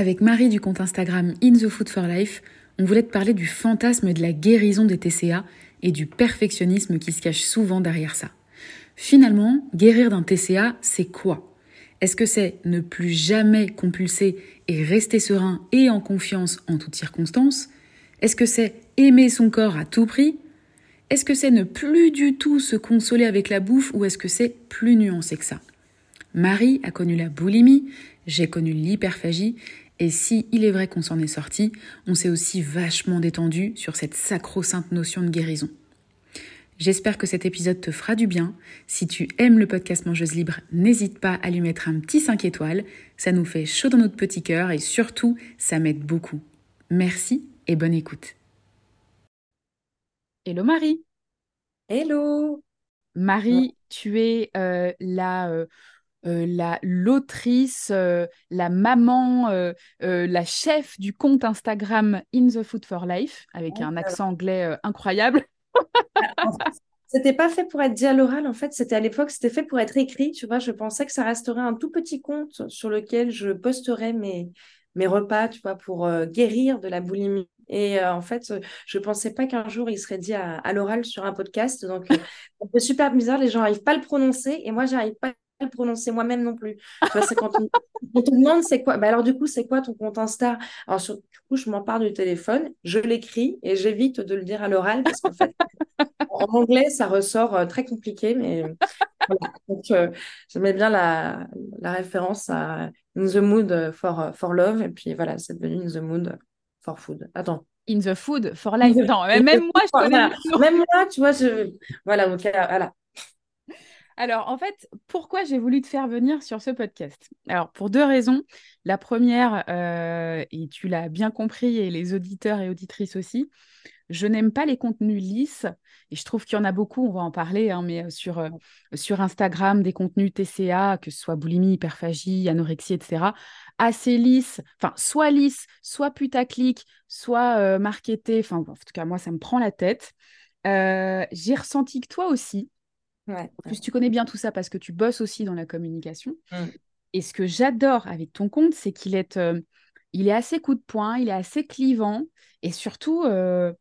Avec Marie du compte Instagram In the Food for Life, on voulait te parler du fantasme de la guérison des TCA et du perfectionnisme qui se cache souvent derrière ça. Finalement, guérir d'un TCA, c'est quoi? Est-ce que c'est ne plus jamais compulser et rester serein et en confiance en toutes circonstances? Est-ce que c'est aimer son corps à tout prix? Est-ce que c'est ne plus du tout se consoler avec la bouffe ou est-ce que c'est plus nuancé que ça? Marie a connu la boulimie, j'ai connu l'hyperphagie, et si il est vrai qu'on s'en est sorti, on s'est aussi vachement détendu sur cette sacro-sainte notion de guérison. J'espère que cet épisode te fera du bien. Si tu aimes le podcast Mangeuse Libre, n'hésite pas à lui mettre un petit 5 étoiles. Ça nous fait chaud dans notre petit cœur et surtout, ça m'aide beaucoup. Merci et bonne écoute. Hello Marie. Hello. Marie, tu es euh, la euh, euh, la l'autrice, euh, la maman, euh, la chef du compte Instagram In the Food for Life, avec un accent anglais incroyable. C'était pas fait pour être dit à l'oral, en fait, c'était à l'époque, c'était fait pour être écrit, tu vois. Je pensais que ça resterait un tout petit compte sur lequel je posterais mes, mes repas, tu vois, pour guérir de la boulimie. Et en fait, je pensais pas qu'un jour il serait dit à, l'oral sur un podcast. Donc, c'est super bizarre, les gens n'arrivent pas à le prononcer et moi, j'arrive pas le prononcer moi-même non plus. Tu vois, c'est quand on, te demande c'est quoi. Bah alors du coup, c'est quoi ton compte Insta? Alors du coup, je m'en parle du téléphone, je l'écris et j'évite de le dire à l'oral parce qu'en fait, en anglais, ça ressort euh, très compliqué, mais voilà. Donc, euh, j'aimais bien la, la, référence à In the Mood for, for Love et puis voilà, c'est devenu In the Mood for Food. Attends. In the Food for Life. Même moi, je connais. Même moi, tu vois, je... voilà, donc voilà. Alors, en fait, pourquoi j'ai voulu te faire venir sur ce podcast? Alors, pour deux raisons. La première, euh, et tu l'as bien compris, et les auditeurs et auditrices aussi, je n'aime pas les contenus lisses. Et je trouve qu'il y en a beaucoup, on va en parler, hein, mais euh, sur, euh, sur Instagram, des contenus TCA, que ce soit boulimie, hyperphagie, anorexie, etc., assez lisses, enfin, soit lisses, soit putaclic, soit marketés. Enfin, en tout cas, moi, ça me prend la tête. j'ai ressenti que toi aussi, en plus, tu connais bien tout ça parce que tu bosses aussi dans la communication. Mmh. Et ce que j'adore avec ton compte, c'est qu'il est, euh, il est assez coup de poing, il est assez clivant et surtout, euh,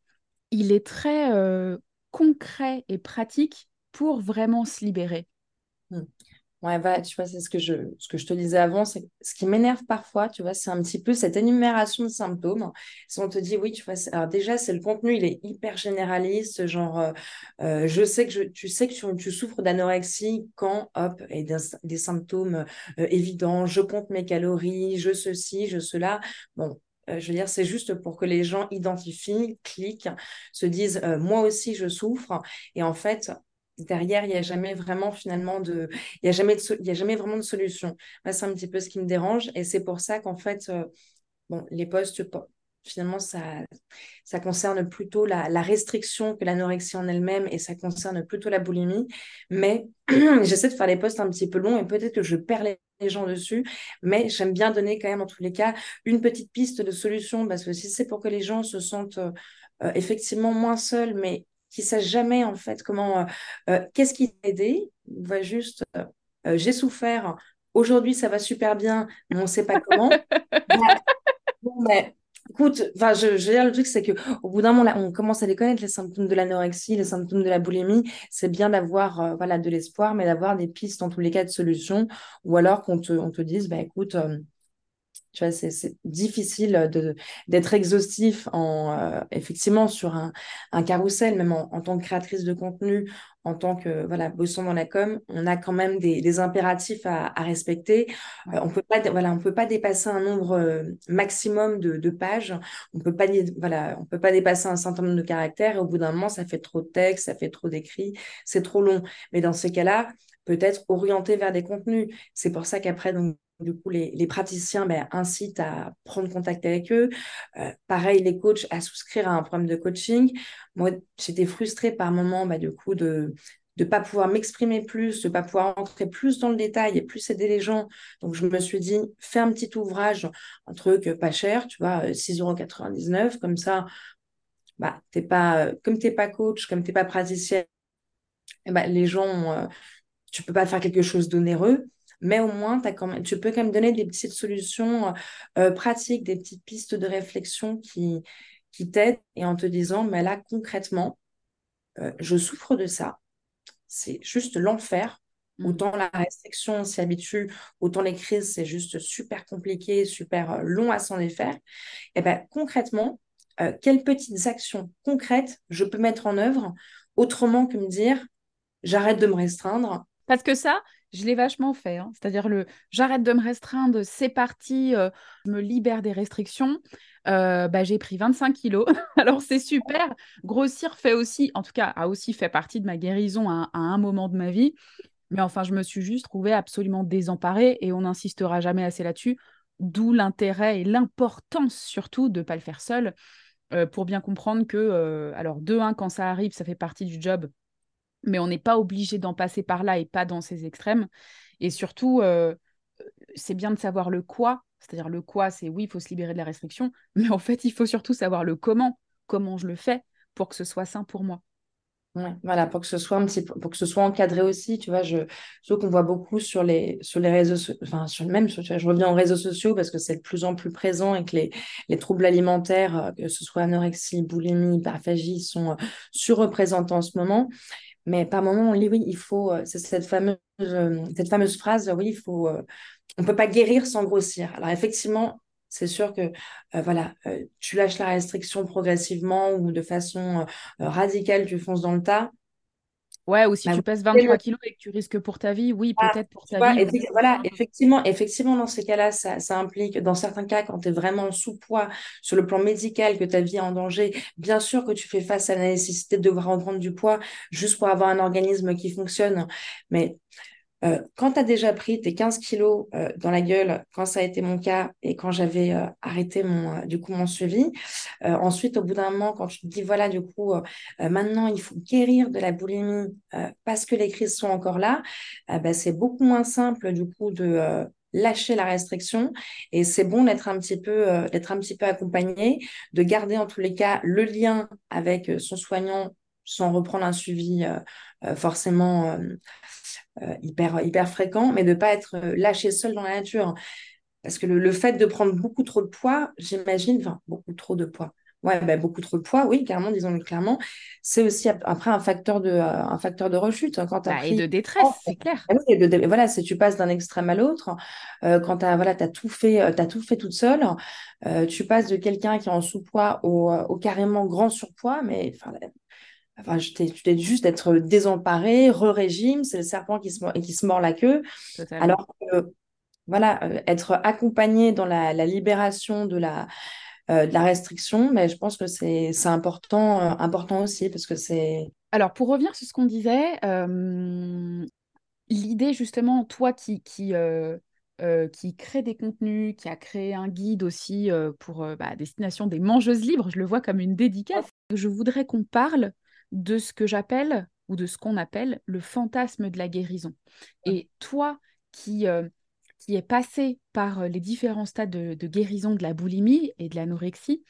il est très euh, concret et pratique pour vraiment se libérer. Mmh. Ouais, bah, tu vois, c'est ce que je, ce que je te disais avant, c'est ce qui m'énerve parfois, tu vois, c'est un petit peu cette énumération de symptômes. Si on te dit, oui, tu vois, alors déjà, c'est le contenu, il est hyper généraliste, genre, euh, euh, je sais que je, tu sais que tu, souffres d'anorexie quand, hop, et des, symptômes euh, évidents, je compte mes calories, je ceci, je cela. Bon, je veux dire, c'est juste pour que les gens identifient, cliquent, se disent moi aussi je souffre. Et en fait, derrière, il n'y a jamais vraiment finalement de, il y a jamais y a jamais vraiment de solution. c'est un petit peu ce qui me dérange et c'est pour ça qu'en fait, euh, bon, les postes, finalement, ça, ça concerne plutôt la, la restriction que l'anorexie en elle-même et ça concerne plutôt la boulimie. Mais j'essaie de faire les postes un petit peu longs et peut-être que je perds les, gens dessus, mais j'aime bien donner quand même en tous les cas une petite piste de solution parce que si c'est pour que les gens se sentent euh, euh, effectivement moins seuls, mais qui ne jamais en fait comment, euh, euh, qu'est-ce qui t'a aidé? On va juste, euh, j'ai souffert, aujourd'hui ça va super bien, mais on ne sait pas comment. mais, écoute, je, je veux dire, le truc, c'est qu'au bout d'un moment, on commence à les connaître, les symptômes de l'anorexie, les symptômes de la boulimie. C'est bien d'avoir voilà, de l'espoir, mais d'avoir des pistes, en tous les cas, de solutions. Ou alors qu'on te, on te dise, bah, écoute, tu vois, c'est difficile d'être exhaustif en, euh, effectivement sur un, un carrousel, même en, tant que créatrice de contenu, en tant que voilà, bossant dans la com, on a quand même des, des impératifs à, à respecter. Euh, on peut pas voilà, on peut pas dépasser un nombre maximum de, de, pages. On peut pas voilà, on peut pas dépasser un certain nombre de caractères. Et au bout d'un moment, ça fait trop de texte, ça fait trop d'écrits, c'est trop long. Mais dans ces cas-là, peut-être orienter vers des contenus. C'est pour ça qu'après donc du coup, les, praticiens ben, incitent à prendre contact avec eux. Euh, pareil, les coachs à souscrire à un programme de coaching. Moi, j'étais frustrée par moment, ben, du coup, de ne pas pouvoir m'exprimer plus, de ne pas pouvoir entrer plus dans le détail et plus aider les gens. Donc, je me suis dit, fais un petit ouvrage, un truc pas cher, tu vois, 6,99 euros, comme ça, bah, t'es pas, comme tu n'es pas coach, comme tu n'es pas praticien, eh ben, les gens, euh, tu peux pas faire quelque chose d'onéreux. mais au moins, as quand même, tu peux quand même donner des petites solutions euh, pratiques, des petites pistes de réflexion qui, qui t'aident et en te disant, mais là, concrètement, euh, je souffre de ça. C'est juste l'enfer. Mmh. Autant la restriction, on s'y habitue, autant les crises, c'est juste super compliqué, super euh, long à s'en défaire. Et bien, concrètement, quelles petites actions concrètes je peux mettre en œuvre autrement que me dire, j'arrête de me restreindre. Parce que ça, je l'ai vachement fait. Hein. C'est-à-dire le j'arrête de me restreindre, c'est parti, euh, je me libère des restrictions. Euh, bah, j'ai pris 25 kilos. Alors c'est super. Grossir fait aussi, en tout cas, a aussi fait partie de ma guérison à, un moment de ma vie. Mais enfin, je me suis juste trouvée absolument désemparée et on n'insistera jamais assez là-dessus. D'où l'intérêt et l'importance surtout de ne pas le faire seul. Euh, pour bien comprendre que, alors, de un, quand ça arrive, ça fait partie du job mais on n'est pas obligé d'en passer par là et pas dans ces extrêmes. Et surtout, euh, c'est bien de savoir le quoi. C'est-à-dire le quoi, c'est oui, il faut se libérer de la restriction, mais en fait, il faut surtout savoir le comment, comment je le fais pour que ce soit sain pour moi. Voilà, pour que ce soit un petit pour que ce soit encadré aussi, tu vois, je, je qu'on voit beaucoup sur les, sur les réseaux, enfin, sur le même, je reviens aux réseaux sociaux parce que c'est de plus en plus présent et que les, les troubles alimentaires, euh, que ce soit anorexie, boulimie, hyperphagie, sont euh, surreprésentés en ce moment. Mais par moment, on lit, oui, il faut, euh, c'est cette fameuse, euh, cette fameuse phrase, oui, il faut, euh, on ne peut pas guérir sans grossir. Alors effectivement, c'est sûr que voilà, tu lâches la restriction progressivement ou de façon radicale, tu fonces dans le tas. Ouais, ou si bah, tu pèses 23 kilos et que tu risques pour ta vie, oui, peut-être pour ta vie. voilà, effectivement, effectivement, dans ces cas-là, ça, implique, dans certains cas, quand tu es vraiment sous-poids sur le plan médical, que ta vie est en danger, bien sûr que tu fais face à la nécessité de devoir en prendre du poids juste pour avoir un organisme qui fonctionne. Mais euh, quand tu as déjà pris tes 15 kilos euh, dans la gueule, quand ça a été mon cas et quand j'avais euh, arrêté mon, du coup, mon suivi, ensuite, au bout d'un moment, quand tu te dis, voilà, du coup, maintenant, il faut guérir de la boulimie parce que les crises sont encore là, bah, c'est beaucoup moins simple, du coup, de lâcher la restriction. Et c'est bon d'être un petit peu d'être un petit peu accompagné de garder en tous les cas le lien avec son soignant sans reprendre un suivi forcément euh, hyper, hyper fréquent, mais de ne pas être euh, lâché seul dans la nature. Parce que le, fait de prendre beaucoup trop de poids, j'imagine, enfin, beaucoup trop de poids. Ouais, ben, beaucoup trop de poids, oui, clairement, disons-le clairement. C'est aussi après un facteur de, euh, un facteur de rechute. Hein, quand bah, Et de détresse, c'est clair. Ah voilà, si tu passes d'un extrême à l'autre, quand tu as, voilà, as, tout fait, as tout fait toute seule, tu passes de quelqu'un qui est en sous-poids au, au, carrément grand surpoids, mais Enfin, tu t'es juste d'être désemparé, re-régime, c'est le serpent qui se, qui se mord la queue. Alors que, voilà, euh, être accompagné dans la, libération de la, euh, de la restriction, mais je pense que c'est important, euh, important aussi parce que c'est. Alors, pour revenir sur ce qu'on disait, l'idée justement, toi qui, qui, qui crée des contenus, qui a créé un guide aussi pour bah, destination des mangeuses libres, je le vois comme une dédicace. Je voudrais qu'on parle de ce que j'appelle ou de ce qu'on appelle le fantasme de la guérison. Et toi qui, euh, qui es passé par euh, les différents stades de, guérison de la boulimie et de l'anorexie,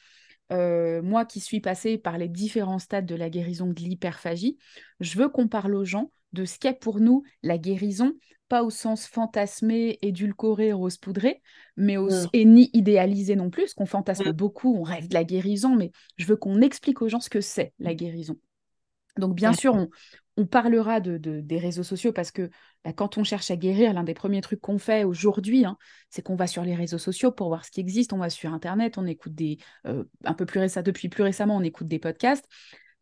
euh, moi qui suis passée par les différents stades de la guérison de l'hyperphagie, je veux qu'on parle aux gens de ce qu'est pour nous la guérison, pas au sens fantasmé, édulcoré, rose poudré, mais et ni idéalisé non plus, parce qu'on fantasme beaucoup, on rêve de la guérison, mais je veux qu'on explique aux gens ce que c'est la guérison. Donc bien sûr, on, parlera de, des réseaux sociaux parce que bah, quand on cherche à guérir, l'un des premiers trucs qu'on fait aujourd'hui, hein, c'est qu'on va sur les réseaux sociaux pour voir ce qui existe. On va sur Internet, on écoute des... Euh, un peu plus récemment, depuis plus récemment, on écoute des podcasts.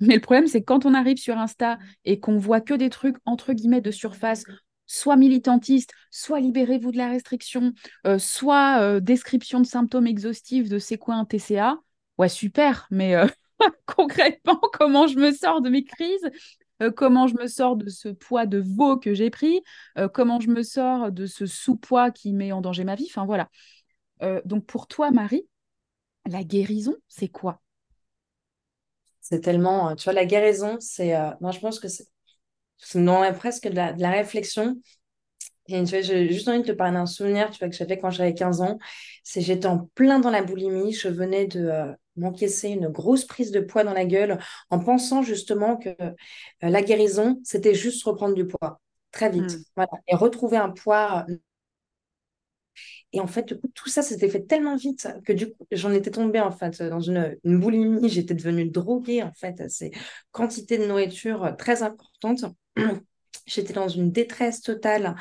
Mais le problème, c'est que quand on arrive sur Insta et qu'on voit que des trucs, entre guillemets, de surface, soit militantistes, soit libérez-vous de la restriction, euh, soit euh, description de symptômes exhaustifs de c'est quoi un TCA, ouais, super, mais concrètement comment je me sors de mes crises, euh, comment je me sors de ce poids de veau que j'ai pris, euh, comment je me sors de ce sous-poids qui met en danger ma vie. Enfin voilà. Euh, donc pour toi, Marie, la guérison, c'est quoi? C'est tellement, tu vois, la guérison, c'est, moi je pense que c'est, non, presque de la, la réflexion. Et, tu vois, j'ai juste envie de te parler d'un souvenir, tu vois, que j'avais quand j'avais 15 ans. C'est j'étais en plein dans la boulimie. Je venais de, m'encaisser une grosse prise de poids dans la gueule en pensant justement que euh, la guérison, c'était juste reprendre du poids très vite. Voilà. Et retrouver un poids Et en fait, tout ça s'était fait tellement vite que du coup, j'en étais tombée en fait dans une, une boulimie. J'étais devenue droguée en fait à ces quantités de nourriture très importantes. J'étais dans une détresse totale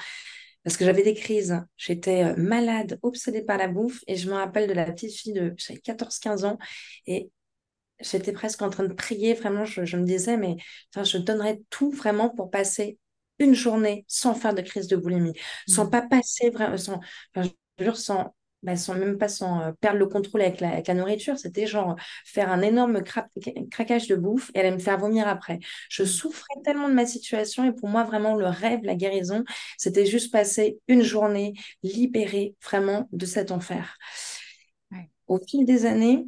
parce que j'avais des crises. J'étais euh, malade, obsédée par la bouffe. Et je me rappelle de la petite fille de 14-15 ans. Et j'étais presque en train de prier. Vraiment, je, me disais, mais enfin, je donnerais tout vraiment pour passer une journée sans faire de crise de boulimie, sans mmh. pas passer vraiment, sans, enfin, je jure, sans, bah, sans même pas sans euh, perdre le contrôle avec la, avec la nourriture. C'était genre faire un énorme craquage de bouffe et aller me faire vomir après. Je mmh. souffrais tellement de ma situation et pour moi, vraiment, le rêve, la guérison, c'était juste passer une journée libérée vraiment de cet enfer. Au fil des années,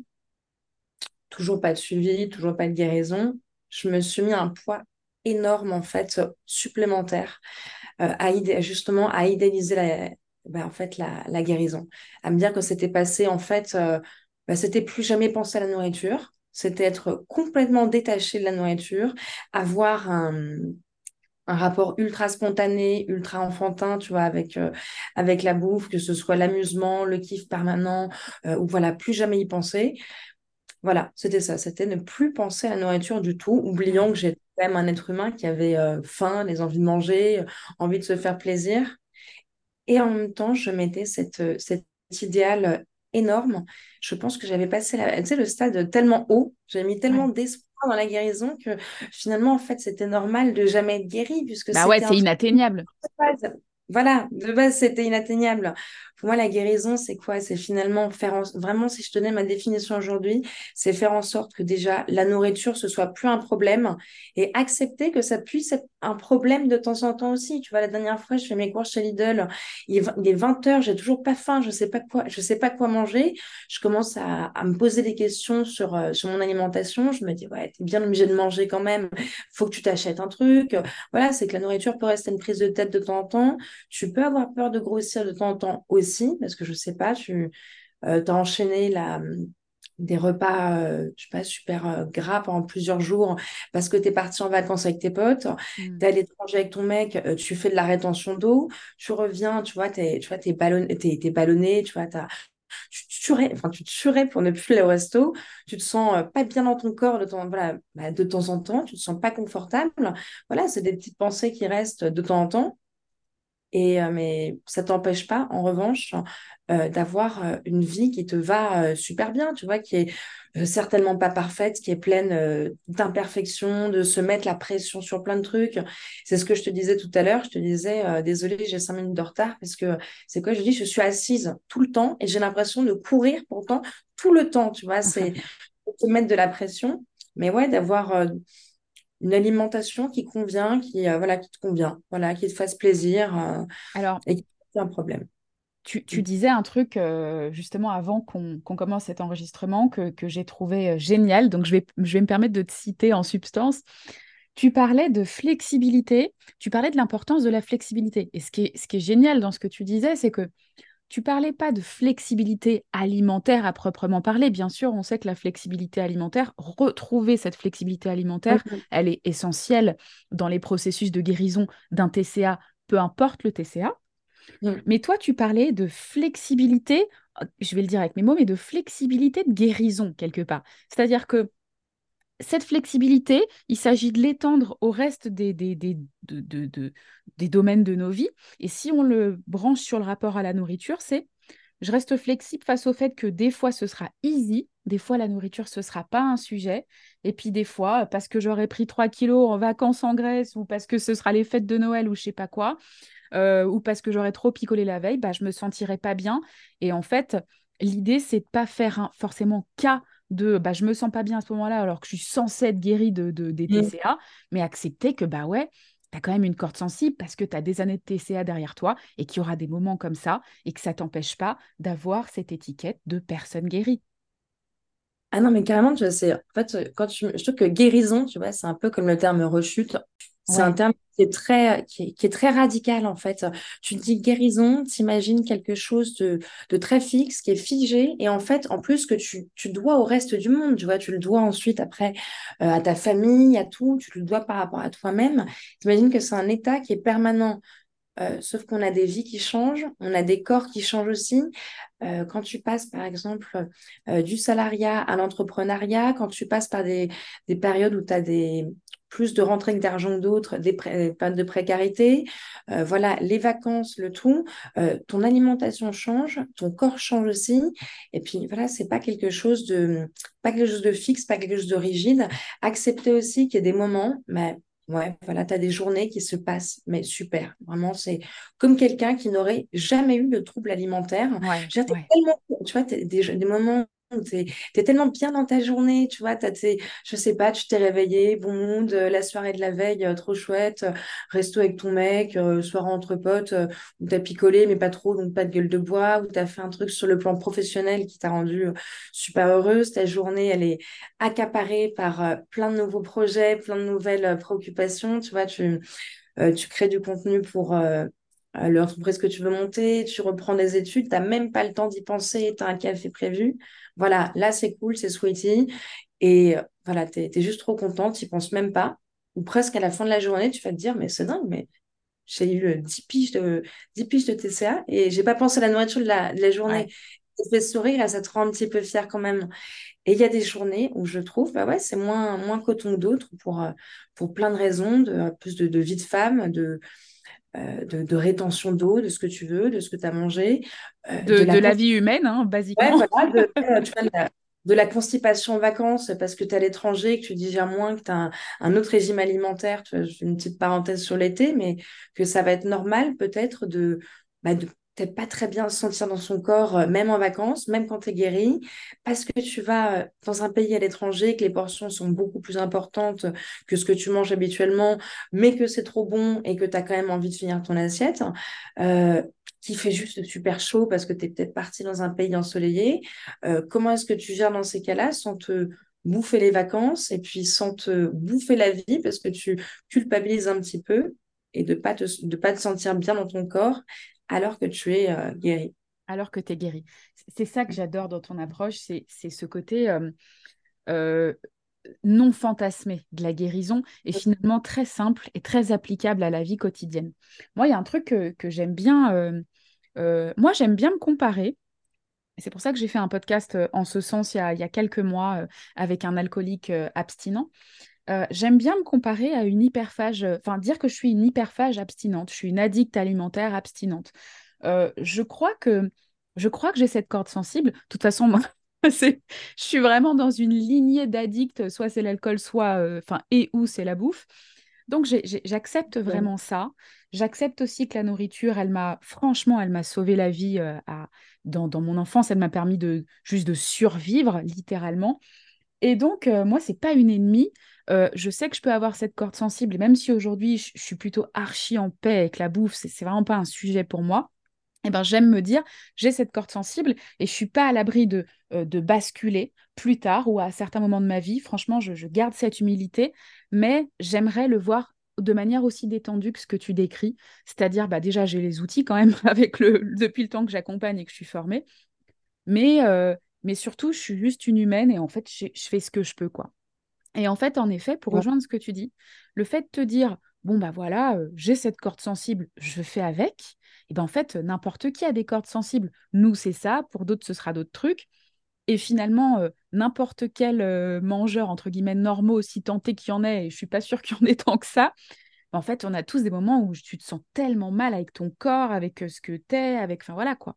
toujours pas de suivi, toujours pas de guérison, je me suis mis un poids énorme en fait supplémentaire euh, à justement à idéaliser la, bah, en fait, la, la, guérison. À me dire que c'était passé, en fait, euh, bah, c'était plus jamais penser à la nourriture, c'était être complètement détaché de la nourriture, avoir un, un rapport ultra spontané, ultra enfantin, tu vois, avec, euh, avec la bouffe, que ce soit l'amusement, le kiff permanent, euh, ou voilà, plus jamais y penser. Voilà, c'était ça, c'était ne plus penser à la nourriture du tout, oubliant que j'étais même un être humain qui avait faim, les envies de manger, envie de se faire plaisir. Et en même temps, je mettais cette, euh, cet idéal euh, énorme. Je pense que j'avais passé la, le stade tellement haut, j'avais mis tellement d'espoir dans la guérison que finalement, en fait, c'était normal de jamais être guéri. Puisque bah ouais, c'est inatteignable. Voilà, de base, c'était inatteignable. Pour moi, la guérison, c'est quoi? C'est finalement faire vraiment, si je tenais ma définition aujourd'hui, c'est faire en sorte que déjà la nourriture ce soit plus un problème et accepter que ça puisse être un problème de temps en temps aussi. Tu vois, la dernière fois, je fais mes courses chez Lidl, il est 20 heures, j'ai toujours pas faim, je sais pas quoi, je sais pas quoi manger. Je commence à, me poser des questions sur euh, sur mon alimentation. Je me dis ouais, t'es bien obligé de manger quand même. Faut que tu t'achètes un truc. Voilà, c'est que la nourriture peut rester une prise de tête de temps en temps. Tu peux avoir peur de grossir de temps en temps aussi parce que je sais pas, tu euh, as enchaîné la, des repas, euh, je sais pas, super euh, gras pendant plusieurs jours parce que tu es parti en vacances avec tes potes, mmh. tu es allé te manger avec ton mec, tu fais de la rétention d'eau, tu reviens, tu vois, tu vois, es, ballonné, es, ballonné, tu vois, as, tu tuerais, enfin, tu te tuerais pour ne plus aller au resto, tu te sens pas bien dans ton corps de temps, voilà, bah, de temps en temps, tu te sens pas confortable. Voilà, c'est des petites pensées qui restent de temps en temps. Et, euh, mais ça t'empêche pas, en revanche, euh, d'avoir euh, une vie qui te va super bien, tu vois, qui est certainement pas parfaite, qui est pleine d'imperfections, de se mettre la pression sur plein de trucs. C'est ce que je te disais tout à l'heure. Je te disais, désolée, j'ai cinq minutes de retard parce que c'est quoi? Je dis, je suis assise tout le temps et j'ai l'impression de courir pourtant tout le temps, tu vois? C'est te mettre de la pression, mais ouais, d'avoir une alimentation qui convient, qui, euh, voilà, qui te convient, voilà, qui te fasse plaisir euh, Alors, et qui un problème. Tu, tu, mm. disais un truc euh, justement avant qu'on commence cet enregistrement que, que j'ai trouvé génial, donc je vais, je vais me permettre de te citer en substance. Tu parlais de flexibilité, tu parlais de l'importance de la flexibilité. Et ce qui est, ce qui est génial dans ce que tu disais, c'est que tu parlais pas de flexibilité alimentaire à proprement parler. Bien sûr, on sait que la flexibilité alimentaire, retrouver cette flexibilité alimentaire, elle est essentielle dans les processus de guérison d'un TCA, peu importe le TCA. Mais toi, tu parlais de flexibilité, je vais le dire avec mes mots, mais de flexibilité de guérison quelque part. C'est-à-dire que cette flexibilité, il s'agit de l'étendre au reste des, des, des, des, domaines de nos vies. Et si on le branche sur le rapport à la nourriture, c'est je reste flexible face au fait que des fois ce sera easy, des fois la nourriture ce sera pas un sujet, et puis des fois parce que j'aurais pris 3 kilos en vacances en Grèce ou parce que ce sera les fêtes de Noël ou je sais pas quoi, euh, ou parce que j'aurais trop picolé la veille, bah, je me sentirais pas bien. Et en fait, l'idée c'est de pas faire forcément cas de bah, je me sens pas bien à ce moment-là alors que je suis censée être guérie de, des mmh. TCA, mais accepter que bah ouais, tu as quand même une corde sensible parce que tu as des années de TCA derrière toi et qu'il y aura des moments comme ça et que ça t'empêche pas d'avoir cette étiquette de personne guérie. Ah non, mais carrément, tu vois, c'est en fait, quand tu, je trouve que guérison, tu vois, c'est un peu comme le terme rechute. C'est un terme qui est très, qui est, très radical en fait. Tu dis guérison, t'imagines quelque chose de, de, très fixe, qui est figé, et en fait, en plus que tu, tu dois au reste du monde, tu vois, tu le dois ensuite après euh, à ta famille, à tout, tu le dois par rapport à toi-même. T'imagines que c'est un état qui est permanent Euh, sauf qu'on a des vies qui changent, on a des corps qui changent aussi. Euh, quand tu passes, par exemple, euh, du salariat à l'entrepreneuriat, quand tu passes par des, des périodes où tu as des, plus de rentrées d'argent que d'autres, des périodes de précarité, voilà, les vacances, le tout, ton alimentation change, ton corps change aussi. Et puis voilà, c'est pas quelque chose de, pas quelque chose de fixe, pas quelque chose de rigide. Accepter aussi qu'il y a des moments, mais Ouais, voilà, tu as des journées qui se passent, mais super. Vraiment, c'est comme quelqu'un qui n'aurait jamais eu de troubles alimentaires. Ouais, tellement, tu vois, des, des moments tu es, tellement bien dans ta journée, tu vois, as tes, je sais pas, tu t'es réveillé, bon monde, euh, la soirée de la veille, euh, trop chouette, euh, resto avec ton mec, soirée entre potes, où tu as picolé, mais pas trop, donc pas de gueule de bois, où tu as fait un truc sur le plan professionnel qui t'a rendu super heureuse. Ta journée, elle est accaparée par plein de nouveaux projets, plein de nouvelles préoccupations, tu vois, tu, tu crées du contenu pour l'entreprise que tu veux monter, tu reprends des études, tu n'as même pas le temps d'y penser, tu as un café prévu. Voilà, là, c'est cool, c'est sweetie. Et euh, voilà, tu es, juste trop contente, tu n'y penses même pas. Ou presque à la fin de la journée, tu vas te dire, mais c'est dingue, mais j'ai eu 10 piges de, 10 piges de TCA et j'ai pas pensé à la nourriture de la, de la journée. Ça fait sourire, ça te rend un petit peu fier quand même. Et il y a des journées où je trouve, bah ouais, c'est moins, moins coton que d'autres pour, euh, pour plein de raisons, de, plus de, de vie de femme, de, euh, de, rétention d'eau, de ce que tu veux, de ce que tu as mangé. Euh, de, la, vie humaine, hein, basiquement. de, la constipation en vacances parce que tu es à l'étranger, que tu digères moins, que tu as un, autre régime alimentaire. Tu une petite parenthèse sur l'été, mais que ça va être normal peut-être de, bah, de pas très bien se sentir dans son corps, euh, même en vacances, même quand tu es guéri, parce que tu vas euh, dans un pays à l'étranger, que les portions sont beaucoup plus importantes que ce que tu manges habituellement, mais que c'est trop bon et que tu as quand même envie de finir ton assiette, euh, qui fait juste super chaud parce que tu es peut-être parti dans un pays ensoleillé. comment est-ce que tu gères dans ces cas-là sans te bouffer les vacances et puis sans te bouffer la vie parce que tu culpabilises un petit peu et de ne pas, pas te sentir bien dans ton corps alors que tu es euh, guéri. Alors que tu es guéri. C'est ça que j'adore dans ton approche, c'est ce côté euh, euh, non fantasmé de la guérison et finalement très simple et très applicable à la vie quotidienne. Moi, il y a un truc que, j'aime bien. moi, j'aime bien me comparer. C'est pour ça que j'ai fait un podcast en ce sens il y a, quelques mois avec un alcoolique abstinent. Euh, j'aime bien me comparer à une hyperphage, euh, enfin dire que je suis une hyperphage abstinente, je suis une addict alimentaire abstinente. Euh, je crois que je crois que j'ai cette corde sensible. De toute façon, moi, je suis vraiment dans une lignée d'addicts, soit c'est l'alcool, soit enfin et ou c'est la bouffe. Donc j'accepte vraiment ça. J'accepte aussi que la nourriture, elle m'a franchement, elle m'a sauvé la vie à, dans, dans, mon enfance. Elle m'a permis de juste de survivre littéralement. Et donc moi, c'est pas une ennemie. Euh, je sais que je peux avoir cette corde sensible, et même si aujourd'hui je, suis plutôt archi en paix avec la bouffe, c'est vraiment pas un sujet pour moi. Eh ben, j'aime me dire, j'ai cette corde sensible et je suis pas à l'abri de, euh, de basculer plus tard ou à certains moments de ma vie. Franchement, je, garde cette humilité, mais j'aimerais le voir de manière aussi détendue que ce que tu décris. C'est-à-dire, bah, déjà, j'ai les outils quand même avec le, depuis le temps que j'accompagne et que je suis formée. Mais, euh, mais surtout, je suis juste une humaine et en fait, je, je fais ce que je peux. quoi. Et en fait, en effet, pour rejoindre ce que tu dis, le fait de te dire, bon, bah voilà, euh, j'ai cette corde sensible, je fais avec, et ben en fait, n'importe qui a des cordes sensibles. Nous, c'est ça, pour d'autres, ce sera d'autres trucs. Et finalement, euh, n'importe quel euh, mangeur, entre guillemets, normaux, aussi tenté qu'il y en ait, et je suis pas sûre qu'il y en ait tant que ça, en fait, on a tous des moments où tu te sens tellement mal avec ton corps, avec ce que tu es, avec. Enfin, voilà quoi.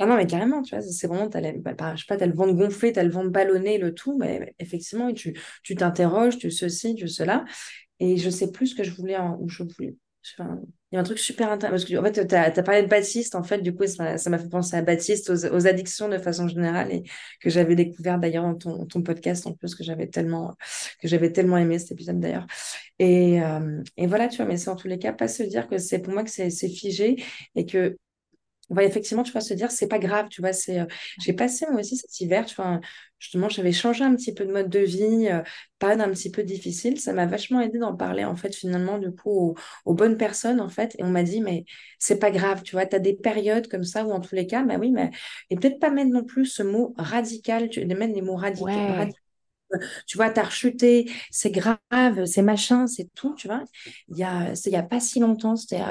Ah non, mais carrément, tu vois, c'est vraiment, t'as bah, je sais pas, t'as le ventre gonflé, t'as le ventre ballonné, le tout, mais effectivement, tu tu t'interroges, tu ceci, tu cela, et je sais plus ce que je voulais, où je voulais. il y a un truc super intéressant, parce que en fait, tu as, parlé de Baptiste, en fait, du coup, ça m'a fait penser à Baptiste, aux, addictions de façon générale, et que j'avais découvert d'ailleurs dans ton, podcast, en plus, que j'avais tellement, tellement aimé cet épisode d'ailleurs. Et, euh, et voilà, tu vois, mais c'est en tous les cas, pas se dire que c'est pour moi que c'est figé, et que on va effectivement, tu vas se dire, c'est pas grave, tu vois, c'est, euh, j'ai passé moi aussi cet hiver, tu vois, justement, j'avais changé un petit peu de mode de vie, euh, période un petit peu difficile, ça m'a vachement aidé d'en parler, en fait, finalement, du coup, aux, bonnes personnes, en fait, et on m'a dit, mais c'est pas grave, tu vois, tu as des périodes comme ça où, en tous les cas, bah oui, mais, et peut-être pas mettre non plus ce mot radical, tu, mettre les mots radicaux, tu vois, t'as rechuté, c'est grave, c'est machin, c'est tout, tu vois. Il y a, il y a pas si longtemps, c'était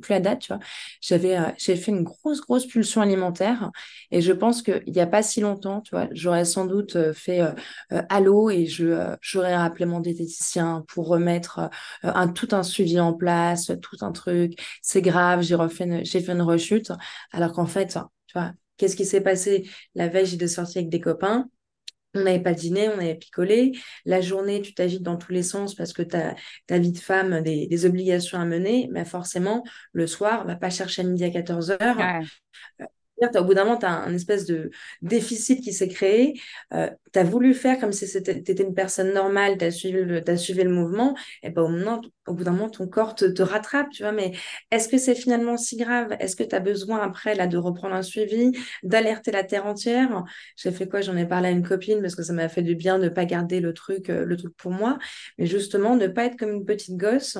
plus à date, tu vois. J'avais, euh, j'ai fait une grosse, grosse pulsion alimentaire et je pense qu'il y a pas si longtemps, tu vois, j'aurais sans doute euh, fait euh, allô et je, j'aurais rappelé mon diététicien pour remettre un, tout un suivi en place, tout un truc. C'est grave, j'ai refait, j'ai fait une rechute, alors qu'en fait, tu vois, qu'est-ce qui s'est passé? La veille, j'étais sortie avec des copains on n'avait pas dîné, on avait picolé. La journée, tu t'agites dans tous les sens parce que tu as ta vie de femme, des, des, obligations à mener. Mais forcément, le soir, va pas chercher à midi à 14 heures au bout d'un moment, tu as un espèce de déficit qui s'est créé. Euh, tu as voulu faire comme si tu étais une personne normale, tu as, suivi le, as suivi le mouvement, et ben, au, au bout d'un moment, ton corps te, rattrape, tu vois. Mais est-ce que c'est finalement si grave? Est-ce que tu as besoin après là, de reprendre un suivi, d'alerter la terre entière? J'ai fait quoi? J'en ai parlé à une copine parce que ça m'a fait du bien de ne pas garder le truc, euh, le truc pour moi, mais justement, ne pas être comme une petite gosse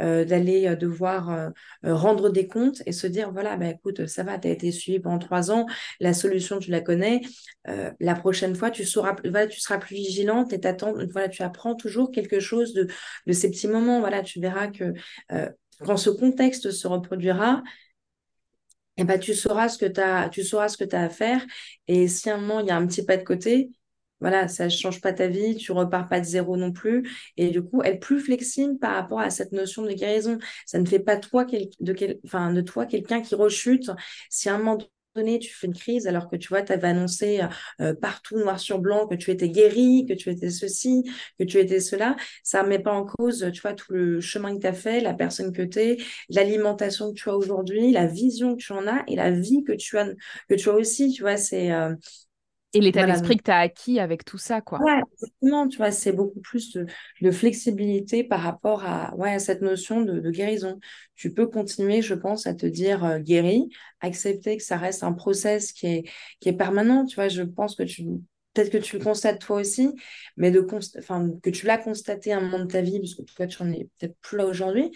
euh, d'aller euh, devoir rendre des comptes et se dire voilà, bah, écoute, ça va, tu as été suivi pendant trois ans, la solution, tu la connais. la prochaine fois, tu, sauras, voilà, tu seras plus vigilante et voilà, tu apprends toujours quelque chose de, de ces petits moments. Voilà, tu verras que quand ce contexte se reproduira, eh ben, tu sauras ce que tu as, à faire. Et si à un moment, il y a un petit pas de côté, voilà, ça ne change pas ta vie, tu repars pas de zéro non plus. Et du coup, être plus flexible par rapport à cette notion de guérison. Ça ne fait pas toi de, de toi quelqu'un qui rechute. Si un moment tu fais une crise alors que tu vois, tu avais annoncé euh, partout noir sur blanc que tu étais guéri, que tu étais ceci, que tu étais cela, ça ne met pas en cause, tu vois, tout le chemin que tu as fait, la personne que tu es, l'alimentation que tu as aujourd'hui, la vision que tu en as et la vie que tu as, que tu as aussi, tu vois, c'est... Euh, et l'état d'esprit que tu as acquis avec tout ça, quoi. Ouais, exactement. Tu vois, c'est beaucoup plus de, flexibilité par rapport à, ouais, à cette notion de, guérison. Tu peux continuer, je pense, à te dire euh, guéri, accepter que ça reste un process qui est, qui est permanent. Tu vois, je pense que tu, peut-être que tu le constates toi aussi, mais de enfin, que tu l'as constaté à un moment de ta vie, parce que toi, tu n'en es peut-être plus là aujourd'hui,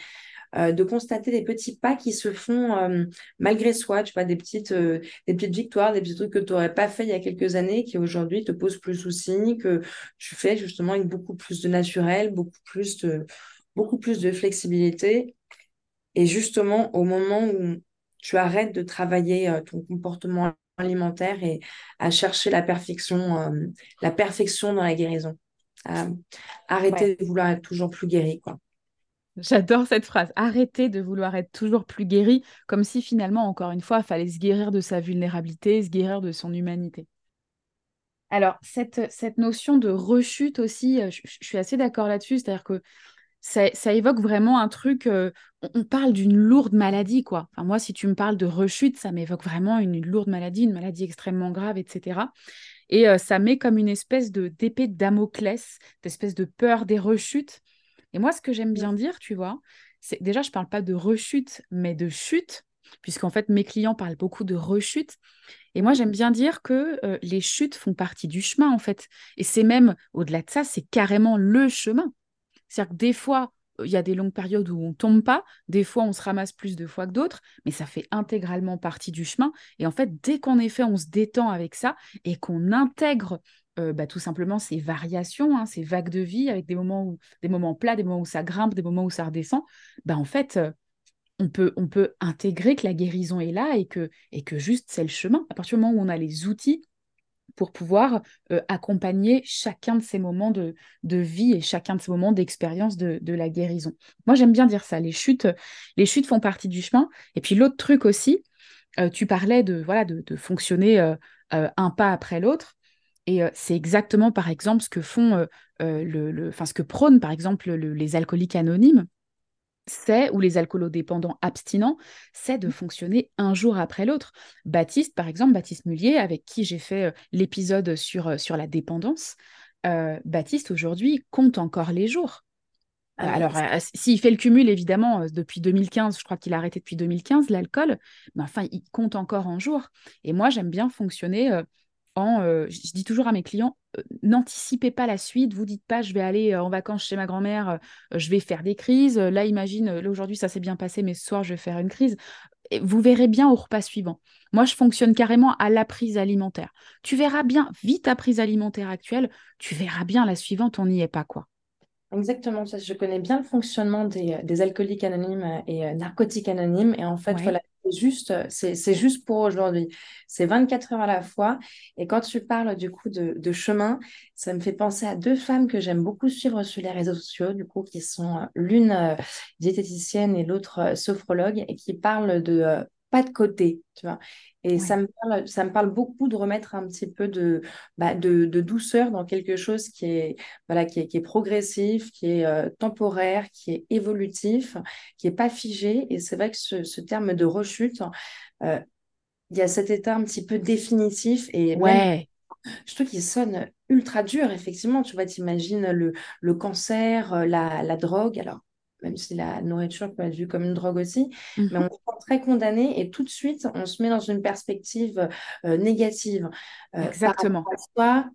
euh, de constater des petits pas qui se font euh, malgré soi, tu vois, des petites, euh, des petites victoires, des petits trucs que tu n'aurais pas fait il y a quelques années, qui aujourd'hui te posent plus de soucis, que tu fais justement avec beaucoup plus de naturel, beaucoup plus de, beaucoup plus de flexibilité. Et justement, au moment où tu arrêtes de travailler ton comportement alimentaire et à chercher la perfection, la perfection dans la guérison. arrêter de vouloir être toujours plus guéri, quoi. J'adore cette phrase. Arrêter de vouloir être toujours plus guéri, comme si finalement, encore une fois, il fallait se guérir de sa vulnérabilité, se guérir de son humanité. Alors, cette, cette notion de rechute aussi, euh, je, suis assez d'accord là-dessus, c'est-à-dire que ça, évoque vraiment un truc, euh, on, parle d'une lourde maladie, quoi. Enfin, moi, si tu me parles de rechute, ça m'évoque vraiment une, lourde maladie, une maladie extrêmement grave, etc. Et euh, ça met comme une espèce de d'épée de Damoclès, d'espèce de peur des rechutes et moi, ce que j'aime bien dire, tu vois, c'est déjà, je ne parle pas de rechute, mais de chute, puisqu'en fait, mes clients parlent beaucoup de rechute. Et moi, j'aime bien dire que euh, les chutes font partie du chemin, en fait. Et c'est même, au-delà de ça, c'est carrément le chemin. C'est-à-dire que des fois, il y a des longues périodes où on tombe pas, des fois on se ramasse plus de fois que d'autres, mais ça fait intégralement partie du chemin. Et en fait, dès qu'en effet on se détend avec ça et qu'on intègre euh, bah, tout simplement ces variations, hein, ces vagues de vie avec des moments, des moments plats, des moments où ça grimpe, des moments où ça redescend, bah, en fait, euh, on, peut, on peut intégrer que la guérison est là et que, et que juste c'est le chemin. À partir du moment où on a les outils pour pouvoir euh, accompagner chacun de ces moments de, vie et chacun de ces moments d'expérience de, la guérison. Moi, j'aime bien dire ça. Les chutes, les chutes font partie du chemin. Et puis l'autre truc aussi, tu parlais de, voilà, de, fonctionner un pas après l'autre. Et c'est exactement, par exemple, ce que font, le, ce que prônent, par exemple, les alcooliques anonymes, c'est, ou les alcoolodépendants abstinents, c'est de mmh. fonctionner un jour après l'autre. Baptiste, par exemple, Baptiste Mullier, avec qui j'ai fait l'épisode sur, sur la dépendance, Baptiste, aujourd'hui, compte encore les jours. Ah alors, s'il fait le cumul, évidemment, depuis 2015, je crois qu'il a arrêté depuis 2015 l'alcool, mais enfin, il compte encore un jour. Et moi, j'aime bien fonctionner euh, je dis toujours à mes clients, euh, n'anticipez pas la suite, vous dites pas je vais aller euh, en vacances chez ma grand-mère, je vais faire des crises. Là, imagine, là aujourd'hui ça s'est bien passé, mais ce soir je vais faire une crise. vous verrez bien au repas suivant. Moi, je fonctionne carrément à la prise alimentaire. Tu verras bien, vite ta prise alimentaire actuelle, tu verras bien la suivante, on n'y est pas, quoi. Exactement, ça, je connais bien le fonctionnement des, des alcooliques anonymes et euh, narcotiques anonymes. Et en fait, Ouais. voilà, juste, c'est, juste pour aujourd'hui. C'est 24 heures à la fois. Et quand tu parles du coup de, chemin, ça me fait penser à deux femmes que j'aime beaucoup suivre sur les réseaux sociaux, du coup, qui sont euh, l'une euh, diététicienne et l'autre euh, sophrologue, et qui parlent de pas de côté, tu vois. Et ça me parle, ça me parle beaucoup de remettre un petit peu de, bah, de, de douceur dans quelque chose qui est voilà, qui est, qui est progressif, qui est euh, temporaire, qui est évolutif, qui n'est pas figé. Et c'est vrai que ce, ce terme de rechute, euh, il y a cet état un petit peu définitif et même, Ouais, je trouve qu'il sonne ultra dur, effectivement. Tu vois, t'imagines le, le cancer, euh, la, la drogue, alors même si la nourriture peut être vue comme une drogue aussi, mais on se sent très condamné et tout de suite, on se met dans une perspective euh, négative euh, exactement. rapport à soi,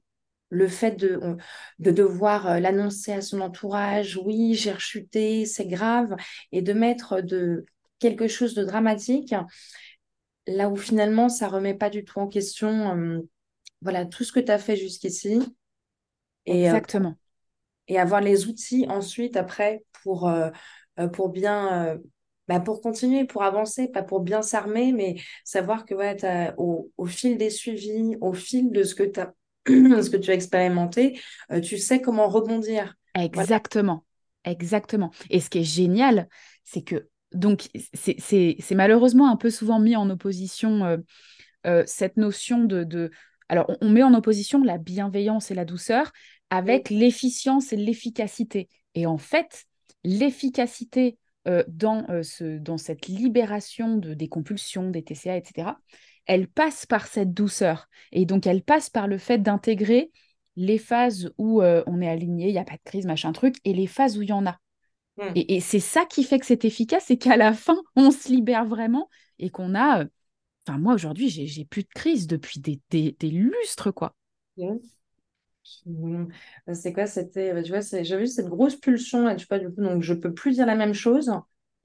le fait de, devoir euh, l'annoncer à son entourage, oui, j'ai rechuté, c'est grave, et de mettre de quelque chose de dramatique, là où finalement ça remet pas du tout en question, euh, voilà, tout ce que tu as fait jusqu'ici, et, euh, Exactement. et avoir les outils ensuite après pour, euh, euh, pour bien, euh, bah, pour continuer, pour avancer, pas pour bien s'armer, mais savoir que ouais, au, au fil des suivis, au fil de ce que tu as, ce que tu as expérimenté, euh, tu sais comment rebondir. Voilà. Exactement. Exactement. Et ce qui est génial, c'est que, donc, c'est malheureusement un peu souvent mis en opposition euh, euh, cette notion de, de... Alors, on, on met en opposition la bienveillance et la douceur avec l'efficience et l'efficacité. Et en fait, l'efficacité euh, dans, euh, ce, dans cette libération de, des compulsions, des TCA, etc., elle passe par cette douceur. Et donc, elle passe par le fait d'intégrer les phases où euh, on est aligné, il n'y a pas de crise, machin truc, et les phases où il y en a. Mm. Et, et c'est ça qui fait que c'est efficace, c'est qu'à la fin, on se libère vraiment et qu'on a... Enfin, moi, aujourd'hui, j'ai plus de crise depuis des, des, des lustres, quoi. Mm. Mm. C'est quoi? C'était, bah, tu vois, j'avais cette grosse pulsion, et tu vois, du coup, donc je peux plus dire la même chose.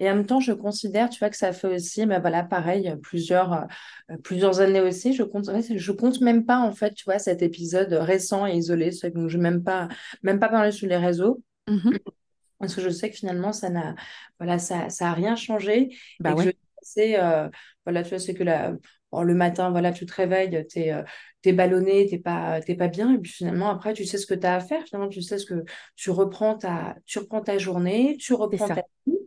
Et en même temps, je considère, tu vois, que ça fait aussi, mais voilà, pareil, plusieurs, euh, plusieurs années aussi. Je compte, je compte même pas, en fait, tu vois, cet épisode récent et isolé. C'est que je ne même pas, même pas parler sur les réseaux. Mhm. Parce que je sais que finalement, ça n'a voilà, ça, ça a rien changé Bah et que je euh, voilà, tu vois, c'est que la, bon, le matin, voilà, tu te réveilles, tu es, t'es ballonné, t'es pas, t'es pas bien. Et puis finalement, après, tu sais ce que tu as à faire. Finalement, tu sais ce que tu reprends ta, tu reprends ta journée, tu reprends ta vie.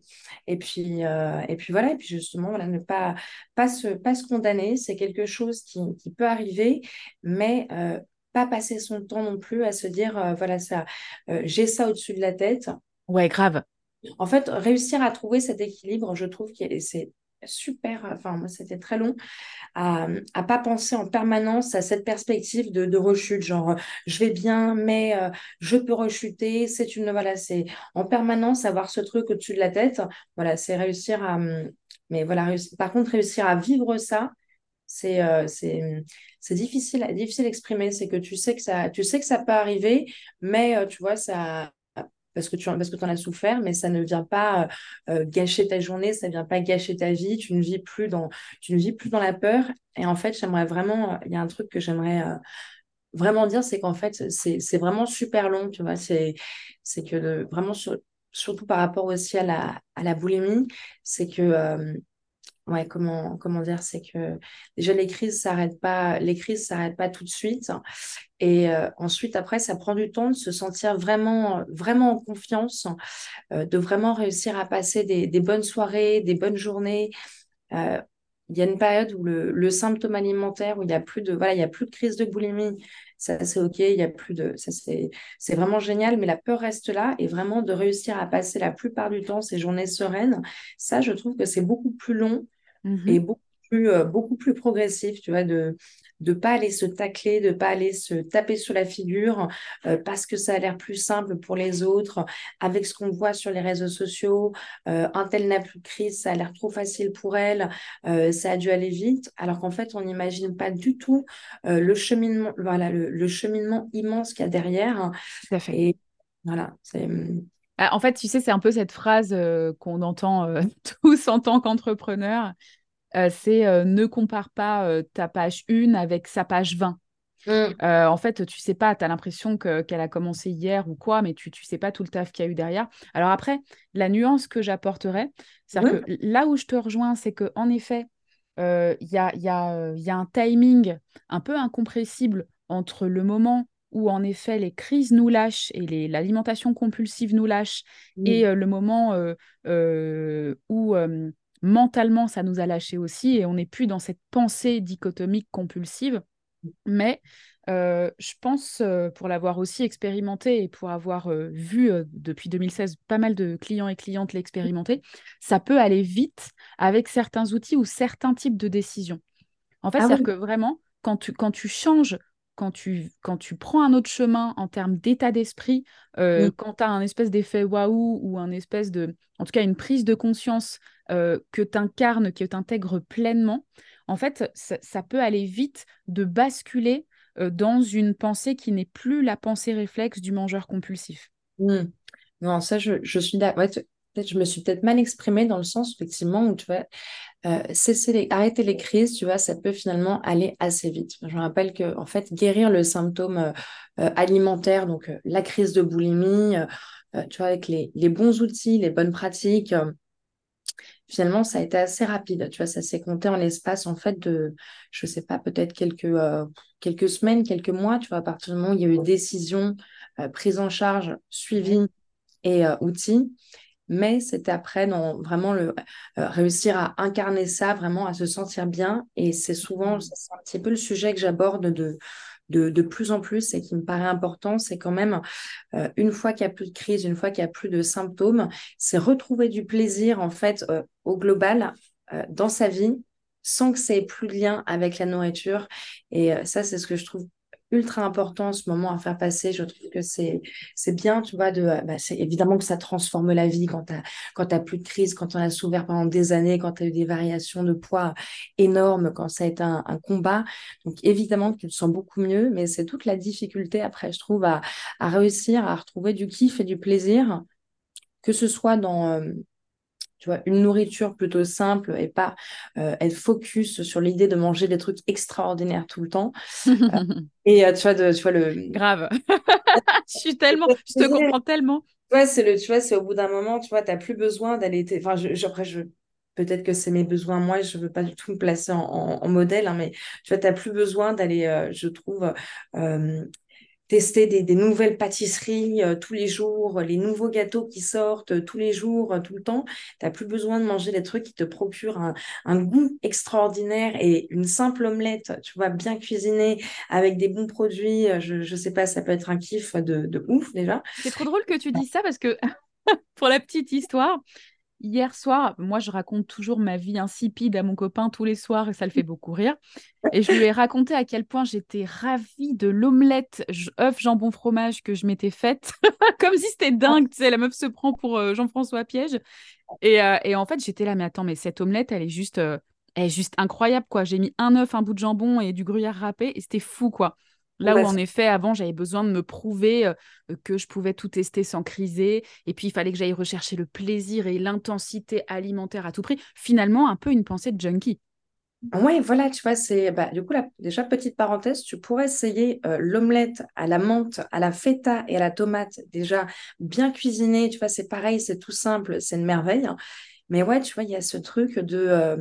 Et puis, euh, et puis voilà, et puis justement, voilà, ne pas, pas se, pas se condamner, c'est quelque chose qui, qui peut arriver, mais euh, pas passer son temps non plus à se dire, euh, voilà, ça, euh, j'ai ça au-dessus de la tête. Ouais, grave. En fait, réussir à trouver cet équilibre, je trouve que c'est super, enfin moi c'était très long, à, pas penser en permanence à cette perspective de, rechute, genre je vais bien, mais euh, je peux rechuter, c'est une, voilà, c'est en permanence avoir ce truc au-dessus de la tête, voilà, c'est réussir à, mais voilà, par contre réussir à vivre ça, c'est euh, c'est c'est difficile, difficile à exprimer, c'est que tu sais que ça, tu sais que ça peut arriver, mais euh, tu vois, ça parce que tu parce que en as souffert, mais ça ne vient pas euh, euh, gâcher ta journée, ça ne vient pas gâcher ta vie, tu ne vis plus dans, tu ne vis plus dans la peur. Et en fait, j'aimerais vraiment, euh, il y a un truc que j'aimerais vraiment dire, c'est qu'en fait, c'est, vraiment super long, tu vois, c'est, que vraiment, sur- surtout par rapport aussi à la, à la boulimie, c'est que, Ouais, comment, comment dire, c'est que déjà les crises s'arrêtent pas, les crises s'arrêtent pas tout de suite. Et euh, ensuite, après, ça prend du temps de se sentir vraiment, vraiment en confiance, euh, de vraiment réussir à passer des, bonnes soirées, des bonnes journées. Euh, il y a une période où le, le symptôme alimentaire, où il y a plus de, voilà, il y a plus de crise de boulimie, ça c'est ok, il y a plus de, ça c'est vraiment génial, mais la peur reste là et vraiment de réussir à passer la plupart du temps ces journées sereines, ça je trouve que c'est beaucoup plus long et Mhm. beaucoup plus, euh, beaucoup plus progressif, tu vois, de ne pas aller se tacler, de pas aller se taper sur la figure euh, parce que ça a l'air plus simple pour les autres, avec ce qu'on voit sur les réseaux sociaux, euh, un tel n'a plus de crise, ça a l'air trop facile pour elle, euh, ça a dû aller vite, alors qu'en fait, on n'imagine pas du tout le cheminement, voilà, le, le cheminement immense qu'il y a derrière. Tout à fait. Et voilà, c'est... Ah, En fait, tu sais, c'est un peu cette phrase euh, qu'on entend euh, tous en tant qu'entrepreneur. c'est ne compare pas ta page 1 avec sa page 20. Mmh. en fait, tu sais pas, tu as l'impression qu'elle a commencé hier ou quoi, mais tu ne sais pas tout le taf qu'il y a eu derrière. Alors après, la nuance que j'apporterais, c'est que là où je te rejoins, c'est qu'en effet, il y a, y, a, y, a, un timing un peu incompressible entre le moment où en effet les crises nous lâchent et l'alimentation compulsive nous lâche et le moment où mentalement ça nous a lâché aussi et on n'est plus dans cette pensée dichotomique compulsive. Mais je pense, pour l'avoir aussi expérimenté et pour avoir vu depuis 2016 pas mal de clients et clientes l'expérimenter, ça peut aller vite avec certains outils ou certains types de décisions. En fait, ah c'est-à-dire que vraiment, quand tu, quand tu changes quand tu, quand tu prends un autre chemin en termes d'état d'esprit, mmh. quand tu as un espèce d'effet waouh ou un espèce de, en tout cas, une prise de conscience que tu incarnes, que tu intègres pleinement, en fait, ça, peut aller vite de basculer dans une pensée qui n'est plus la pensée réflexe du mangeur compulsif. Mmh. Non, ça, je, je suis d'accord. peut-être je me suis peut-être mal exprimée dans le sens, effectivement, où tu vois, cesser les, arrêter les crises, tu vois, ça peut finalement aller assez vite. Je rappelle que, en fait, guérir le symptôme alimentaire, donc la crise de boulimie, tu vois, avec les, les, bons outils, les bonnes pratiques, finalement, ça a été assez rapide. Tu vois, ça s'est compté en l'espace, en fait, de, je sais pas, peut-être quelques, euh, quelques semaines, quelques mois, tu vois, à partir du moment où il y a eu décision, euh, prise en charge, suivi et euh, outils. Mais c'était après, non, vraiment, le, réussir à incarner ça, vraiment, à se sentir bien. Et c'est souvent, mmh. c'est un petit peu le sujet que j'aborde de, de, plus en plus et qui me paraît important, c'est quand même, euh, une fois qu'il n'y a plus de crise, une fois qu'il n'y a plus de symptômes, c'est retrouver du plaisir, en fait, euh, au global, euh, dans sa vie, sans que ça ait plus de lien avec la nourriture. Et ça, c'est ce que je trouve ultra important ce moment à faire passer. Je trouve que c'est bien, tu vois, de bah, c'est évidemment que ça transforme la vie quand tu t'as plus de crise, quand on a souffert pendant des années, quand tu as eu des variations de poids énormes, quand ça a été un, combat. Donc évidemment que tu te sens beaucoup mieux, mais c'est toute la difficulté après, je trouve, à, à réussir à retrouver du kiff et du plaisir, que ce soit dans euh, tu vois, une nourriture plutôt simple et pas euh, être focus sur l'idée de manger des trucs extraordinaires tout le temps. Euh, et euh, tu vois, de, tu vois le grave. je suis tellement, je te comprends tellement. Ouais, c'est le, tu vois, c'est au bout d'un moment, tu vois, t'as plus besoin d'aller. Enfin, je, après, je peut-être que c'est mes besoins. Moi, je veux pas du tout me placer en, modèle, hein, mais tu vois, t'as plus besoin d'aller, je trouve, tester des, nouvelles pâtisseries euh, tous les jours, les nouveaux gâteaux qui sortent euh, tous les jours, euh, tout le temps. Tu n'as plus besoin de manger des trucs qui te procurent un, goût extraordinaire et une simple omelette, tu vois, bien cuisinée avec des bons produits. Je ne sais pas, ça peut être un kiff de, ouf déjà. C'est trop drôle que tu dis ça parce que pour la petite histoire, hier soir, moi, je raconte toujours ma vie insipide à mon copain tous les soirs et ça le fait beaucoup rire. Et je lui ai raconté à quel point j'étais ravie de l'omelette œuf jambon fromage que je m'étais faite, comme si c'était dingue. Tu sais, la meuf se prend pour euh, Jean-François Piège. Euh, et, en fait, j'étais là, mais attends, mais cette omelette, elle est juste, euh, elle est juste incroyable, quoi. J'ai mis un œuf, un bout de jambon et du gruyère râpé et c'était fou, quoi. Là où en effet, avant, j'avais besoin de me prouver euh, que je pouvais tout tester sans criser. Et puis, il fallait que j'aille rechercher le plaisir et l'intensité alimentaire à tout prix. Finalement, un peu une pensée de junkie. Oui, voilà, tu vois, c'est bah, du coup, déjà, petite parenthèse, tu pourrais essayer euh, l'omelette à la menthe, à la feta et à la tomate, déjà bien cuisinée, tu vois, c'est pareil, c'est tout simple, c'est une merveille. Mais ouais, tu vois, il y a ce truc de, euh,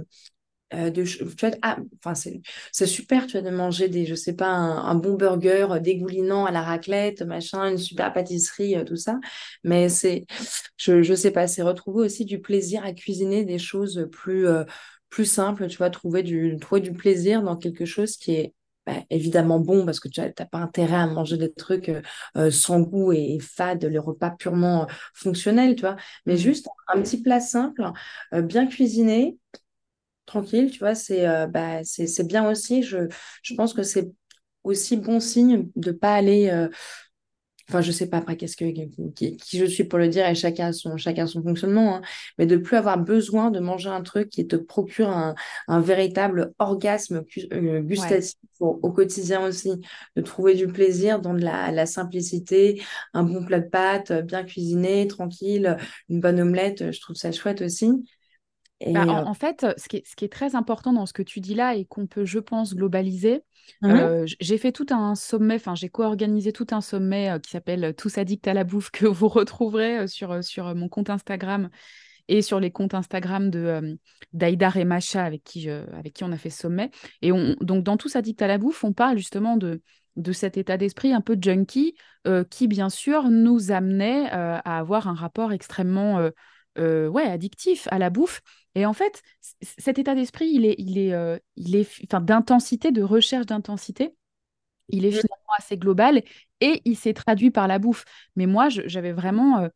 euh, de, tu vois, ah, enfin, c'est super, tu vois, de manger des, je sais pas, un, bon burger dégoulinant à la raclette, machin, une super pâtisserie, euh, tout ça. Mais c'est, je, je sais pas, c'est retrouver aussi du plaisir à cuisiner des choses plus, euh, plus simples, tu vois, trouver du, trouver du plaisir dans quelque chose qui est bah, évidemment bon parce que tu n'as pas intérêt à manger des trucs sans goût et, fade, les repas purement fonctionnels, tu vois. Mais mmh. juste un petit plat simple, bien cuisiné, tranquille, tu vois, c'est euh, bah, c'est bien aussi. Je, je pense que c'est aussi bon signe de pas aller. Euh, enfin, je sais pas après qu'est-ce que qui, je suis pour le dire et chacun son chacun son fonctionnement, hein, mais de plus avoir besoin de manger un truc qui te procure un, un véritable orgasme euh, gustatif au, quotidien aussi, de trouver du plaisir dans de la, la, simplicité, un bon plat de pâtes bien cuisiné, tranquille, une bonne omelette, je trouve ça chouette aussi. Bah, euh, en, fait, ce qui, est, ce qui, est, très important dans ce que tu dis là et qu'on peut, je pense, globaliser, mmh euh, j'ai fait tout un sommet, enfin j'ai co-organisé tout un sommet euh, qui s'appelle Tous addicts à la bouffe que vous retrouverez sur, sur mon compte Instagram et sur les comptes Instagram de d'Aïdar et Macha avec qui, avec qui on a fait ce sommet. Et on, donc dans Tous addicts à la bouffe, on parle justement de, de cet état d'esprit un peu junkie qui, bien sûr, nous amenait à avoir un rapport extrêmement ouais, addictif à la bouffe. Et en fait, cet état d'esprit, il est, il est, euh, il est, enfin, d'intensité, de recherche d'intensité, il est mmh. finalement assez global et il s'est traduit par la bouffe. Mais moi, j'avais vraiment, euh,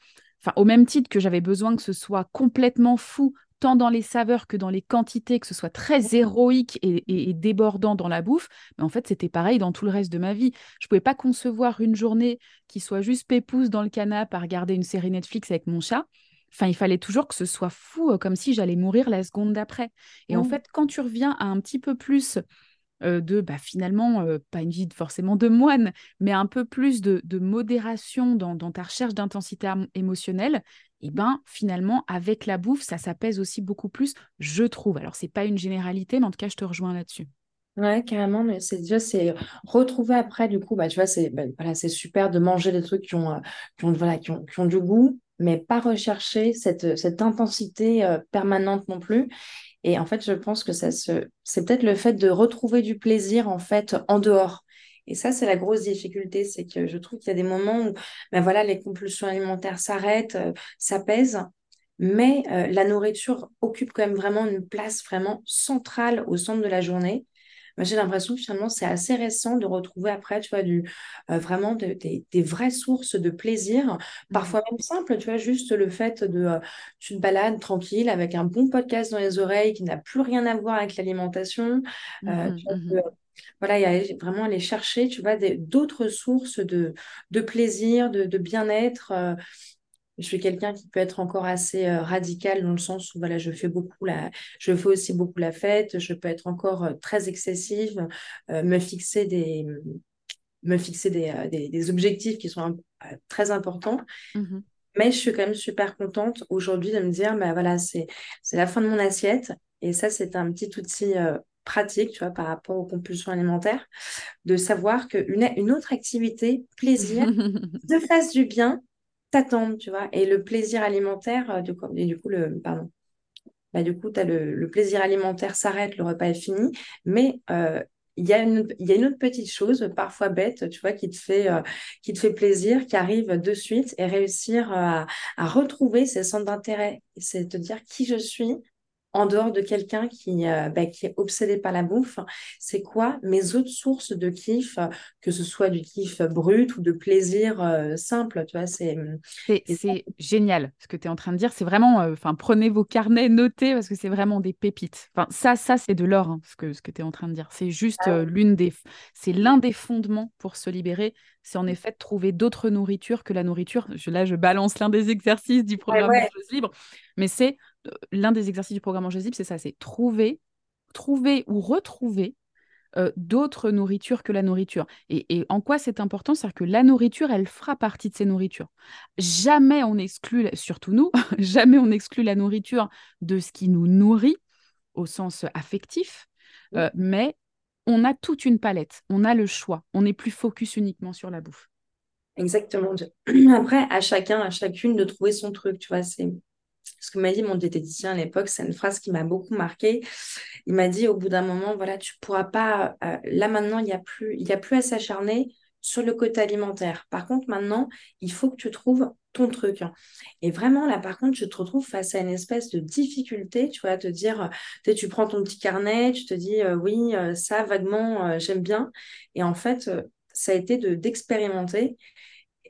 enfin, au même titre que j'avais besoin que ce soit complètement fou, tant dans les saveurs que dans les quantités, que ce soit très mmh. héroïque et, et débordant dans la bouffe, mais en fait, c'était pareil dans tout le reste de ma vie. Je pouvais pas concevoir une journée qui soit juste pépouze dans le canapé à regarder une série Netflix avec mon chat. Enfin, il fallait toujours que ce soit fou, euh, comme si j'allais mourir la seconde d'après. Et en mmh. fait, quand tu reviens à un petit peu plus euh, de, bah, finalement, euh, pas une vie forcément de moine, mais un peu plus de, modération dans, ta recherche d'intensité émotionnelle, et eh ben finalement, avec la bouffe, ça s'apaise aussi beaucoup plus, je trouve. Alors, c'est pas une généralité, mais en tout cas, je te rejoins là-dessus. Ouais, carrément, mais c'est déjà, c'est retrouver après, du coup, bah, tu vois, c'est bah, voilà, c'est super de manger des trucs qui ont, qui ont, voilà, qui ont, qui ont du goût, mais pas rechercher cette, cette intensité euh, permanente non plus. Et en fait, je pense que ça se, c'est peut-être le fait de retrouver du plaisir en fait en dehors. Et ça, c'est la grosse difficulté, c'est que je trouve qu'il y a des moments où, ben voilà, les compulsions alimentaires s'arrêtent, euh, s'apaisent, mais euh, la nourriture occupe quand même vraiment une place vraiment centrale au centre de la journée j'ai l'impression que finalement, c'est assez récent de retrouver après, tu vois, du, euh, vraiment des, vraies sources de plaisir, parfois mmh. même simple, tu vois, juste le fait de, euh, tu te balades tranquille avec un bon podcast dans les oreilles qui n'a plus rien à voir avec l'alimentation. Euh, mmh mmh voilà, il y a vraiment aller chercher, tu vois, d'autres sources de, de plaisir, de bien-être je suis quelqu'un qui peut être encore assez euh, radical dans le sens où voilà, je fais beaucoup la, je fais aussi beaucoup la fête, je peux être encore euh, très excessive, euh, me fixer des, me fixer des, des, objectifs qui sont très importants. Mmh Mais je suis quand même super contente aujourd'hui de me dire, bah voilà, c'est la fin de mon assiette. Et ça, c'est un petit outil pratique, tu vois, par rapport aux compulsions alimentaires, de savoir qu'une une autre activité, plaisir, te fasse du bien, t'attendent, tu vois. Et le plaisir alimentaire, euh, du coup, et du coup, le, pardon, bah, du coup, as le, plaisir alimentaire s'arrête, le repas est fini, mais euh, il y, une, il y a une autre petite chose, parfois bête, tu vois, qui te fait, euh, qui te fait plaisir, qui arrive de suite et réussir à, à retrouver ses centres d'intérêt. C'est te dire qui je suis, en dehors de quelqu'un qui, euh, bah, qui est obsédé par la bouffe, c'est quoi mes autres sources de kiff, que ce soit du kiff brut ou de plaisir euh, simple, tu vois, c'est... C'est génial ce que tu es en train de dire, c'est vraiment, euh, enfin, prenez vos carnets, notez, parce que c'est vraiment des pépites. Enfin, ça, ça c'est de l'or, hein, ce que, ce que tu es en train de dire. C'est juste ah l'une des... C'est l'un des fondements pour se libérer, c'est en effet de trouver d'autres nourritures que la nourriture. là, je balance l'un des exercices du programme ouais, libre, mais c'est l'un des exercices du programme Angésib, c'est ça, c'est trouver, trouver ou retrouver euh, d'autres nourritures que la nourriture. Et, en quoi c'est important? C'est-à-dire que la nourriture, elle fera partie de ces nourritures. Jamais on exclut, surtout nous, jamais on exclut la nourriture de ce qui nous nourrit au sens affectif, euh, mais on a toute une palette, on a le choix, on n'est plus focus uniquement sur la bouffe. Exactement. Après, à chacun, à chacune de trouver son truc, tu vois, c'est ce que m'a dit mon diététicien à l'époque, c'est une phrase qui m'a beaucoup marqué. Il m'a dit au bout d'un moment, voilà, tu pourras pas. Euh, là maintenant, il n'y a plus, il a plus à s'acharner sur le côté alimentaire. Par contre, maintenant, il faut que tu trouves ton truc. Et vraiment, là, par contre, tu te retrouves face à une espèce de difficulté, tu vois, te dire, tu, tu prends ton petit carnet, tu te dis, euh, oui, euh, ça, vaguement, j'aime bien. Et en fait, ça a été d'expérimenter.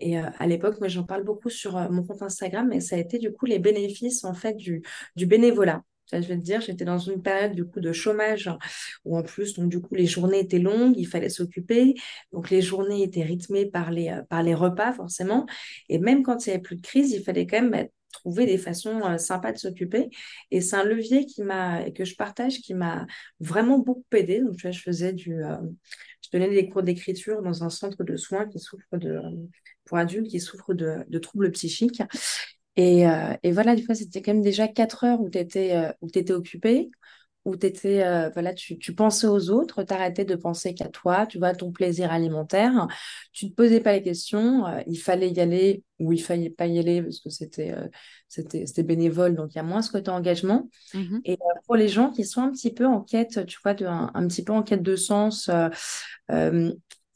Et euh, à l'époque, moi, j'en parle beaucoup sur euh, mon compte Instagram, mais ça a été du coup les bénéfices en fait du, bénévolat. je vais te dire, j'étais dans une période du coup de chômage où en plus, donc du coup, les journées étaient longues, il fallait s'occuper. Donc les journées étaient rythmées par les, euh, par les repas forcément. Et même quand il n'y avait plus de crise, il fallait quand même bah, trouver des façons sympas de s'occuper. Et c'est un levier qui m'a, que je partage, qui m'a vraiment beaucoup aidé. Donc tu vois, je faisais du, donnais des cours d'écriture dans un centre de soins qui souffre de pour adultes qui souffrent de, troubles psychiques. Et, euh, et voilà, des fois, c'était quand même déjà quatre heures où tu étais, euh, étais occupé, où t'étais, euh, voilà, tu, tu pensais aux autres, tu arrêtais de penser qu'à toi, tu vois, ton plaisir alimentaire. Tu te posais pas les questions, euh, il fallait y aller ou il fallait pas y aller parce que c'était euh, c'était, bénévole, donc il y a moins ce côté engagement. Mhm. Et euh, pour les gens qui sont un petit peu en quête, tu vois, de, un, un petit peu en quête de sens,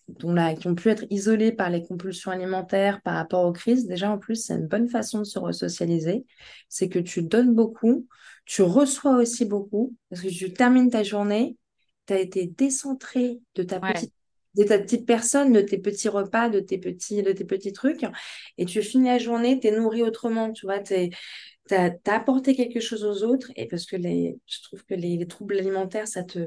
dont la- qui ont pu être isolés par les compulsions alimentaires par rapport aux crises, déjà en plus, c'est une bonne façon de se resocialiser. C'est que tu donnes beaucoup, tu reçois aussi beaucoup, parce que tu termines ta journée, tu as été décentré de ta Ouais, petite, de ta petite personne, de tes petits repas, de tes petits, de tes petits trucs, et tu finis la journée, tu es nourri autrement, tu vois, tu as, apporté quelque chose aux autres, et parce que les, je trouve que les, les troubles alimentaires, ça te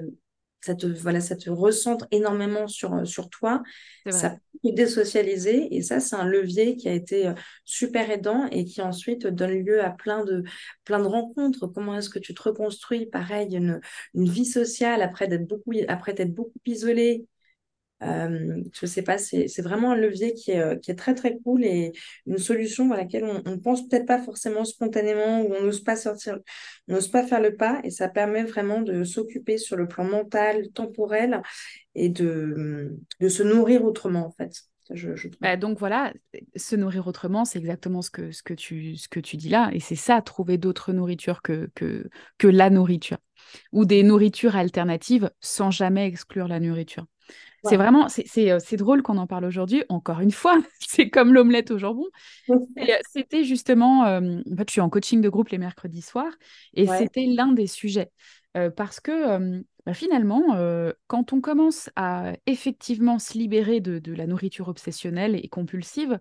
ça te, voilà, ça te recentre énormément sur, euh, sur toi. Ça peut te désocialiser. Et ça, c'est un levier qui a été euh, super aidant et qui ensuite donne lieu à plein de, plein de rencontres. Comment est-ce que tu te reconstruis, pareil, une, une vie sociale après d'être beaucoup, après d'être beaucoup isolé, euh, je sais pas, c'est vraiment un levier qui est, euh, qui est très très cool et une solution à laquelle on, on pense peut-être pas forcément spontanément ou on n'ose pas sortir, pas faire le pas et ça permet vraiment de s'occuper sur le plan mental, temporel et de, se nourrir autrement en fait. Bah, donc voilà, se nourrir autrement, c'est exactement ce que, tu, dis là. Et c'est ça, trouver d'autres nourritures que la nourriture. Ou des nourritures alternatives sans jamais exclure la nourriture. C'est Ouais. vraiment, c'est euh, c'est drôle qu'on en parle aujourd'hui. Encore une fois, c'est comme l'omelette au jambon. Euh, C'était justement, euh, en fait, je suis en coaching de groupe les mercredis soirs, et Ouais. c'était l'un des sujets. Euh, parce que euh, bah, finalement, euh, quand on commence à effectivement se libérer de, de la nourriture obsessionnelle et compulsive,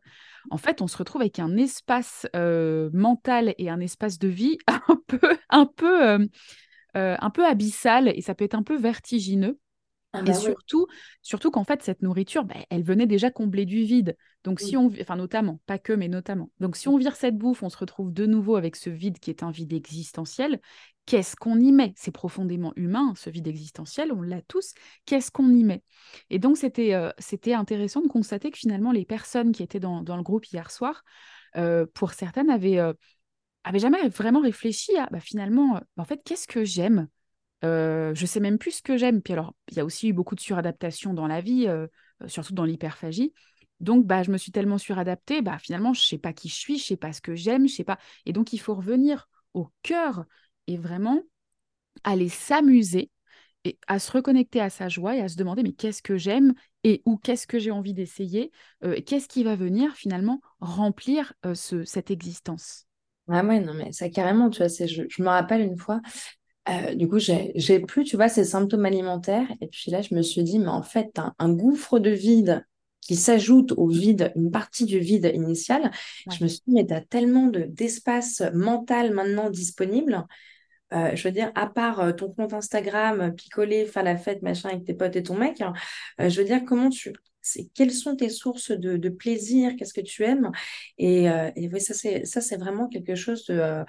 en fait, on se retrouve avec un espace mental et un espace de vie un peu, un peu, un peu abyssal, et ça peut être un peu vertigineux. Ah Et bah surtout, surtout qu'en fait, cette nourriture, bah, elle venait déjà combler du vide. Donc, si on, enfin, notamment, pas que, mais notamment. Donc, si on vire cette bouffe, on se retrouve de nouveau avec ce vide qui est un vide existentiel. Qu'est-ce qu'on y met? C'est profondément humain, ce vide existentiel, on l'a tous. Qu'est-ce qu'on y met? Et donc, c'était euh, c'était intéressant de constater que finalement, les personnes qui étaient dans, dans le groupe hier soir, euh, pour certaines, avaient, euh, avaient jamais vraiment réfléchi à, bah, finalement, en fait, qu'est-ce que j'aime? Euh, je sais même plus ce que j'aime. Puis alors, il y a aussi eu beaucoup de suradaptation dans la vie, surtout dans l'hyperphagie. Donc, bah, je me suis tellement suradaptée, bah, finalement, je sais pas qui je suis, je sais pas ce que j'aime, je sais pas. Et donc, il faut revenir au cœur et vraiment aller s'amuser et à se reconnecter à sa joie et à se demander, mais qu'est-ce que j'aime et ou qu'est-ce que j'ai envie d'essayer, qu'est-ce qui va venir finalement remplir ce, cette existence? Ah ouais, non, mais ça carrément, tu vois, je, je me rappelle une fois, euh, du coup, j'ai, plus, tu vois, ces symptômes alimentaires. Et puis là, je me suis dit, mais en fait, un, un gouffre de vide qui s'ajoute au vide, une partie du vide initial. Ouais, Je me suis dit, mais tu as tellement de, d'espace mental maintenant disponible. Euh, je veux dire, à part euh, ton compte Instagram, picoler, faire la fête, machin, avec tes potes et ton mec, hein, euh, je veux dire, comment tu... C'est, quelles sont tes sources de, de plaisir? Qu'est-ce que tu aimes? Et, euh, et oui, ça, c'est, ça, c'est vraiment quelque chose de... euh,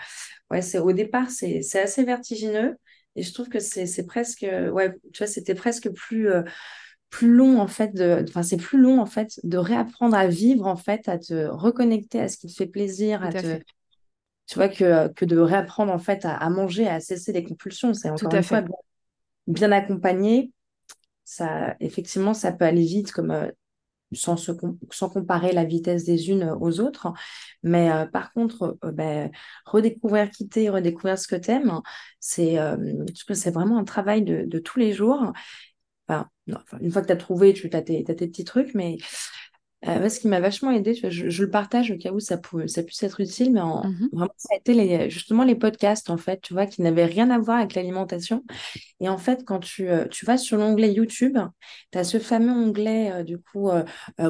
ouais, c'est, au départ, c'est, c'est assez vertigineux. Et je trouve que c'est, c'est presque... Ouais, tu vois, c'était presque plus... euh, plus long en fait de enfin c'est plus long en fait de réapprendre à vivre en fait à te reconnecter à ce qui te fait plaisir tout à à te fait. tu vois, que, que de réapprendre en fait à, à manger, à cesser les compulsions. C'est Tout encore à une fois fait. bien, bien accompagné. Ça, effectivement, ça peut aller vite comme euh, sans, sans comparer la vitesse des unes aux autres. Mais euh, par contre, euh, ben, redécouvrir qui t'es, redécouvrir ce que t'aimes, c'est euh, c'est vraiment un travail de, de tous les jours. Enfin, une fois que tu as trouvé, tu as tes, t'as tes petits trucs, mais euh, ouais, ce qui m'a vachement aidé, je, je le partage au cas où ça, ça puisse être utile, mais en, Mhm. vraiment, ça a été les, justement les podcasts, en fait, tu vois, qui n'avaient rien à voir avec l'alimentation. Et en fait, quand tu, euh, tu vas sur l'onglet YouTube, tu as ce fameux onglet, euh, du coup, euh,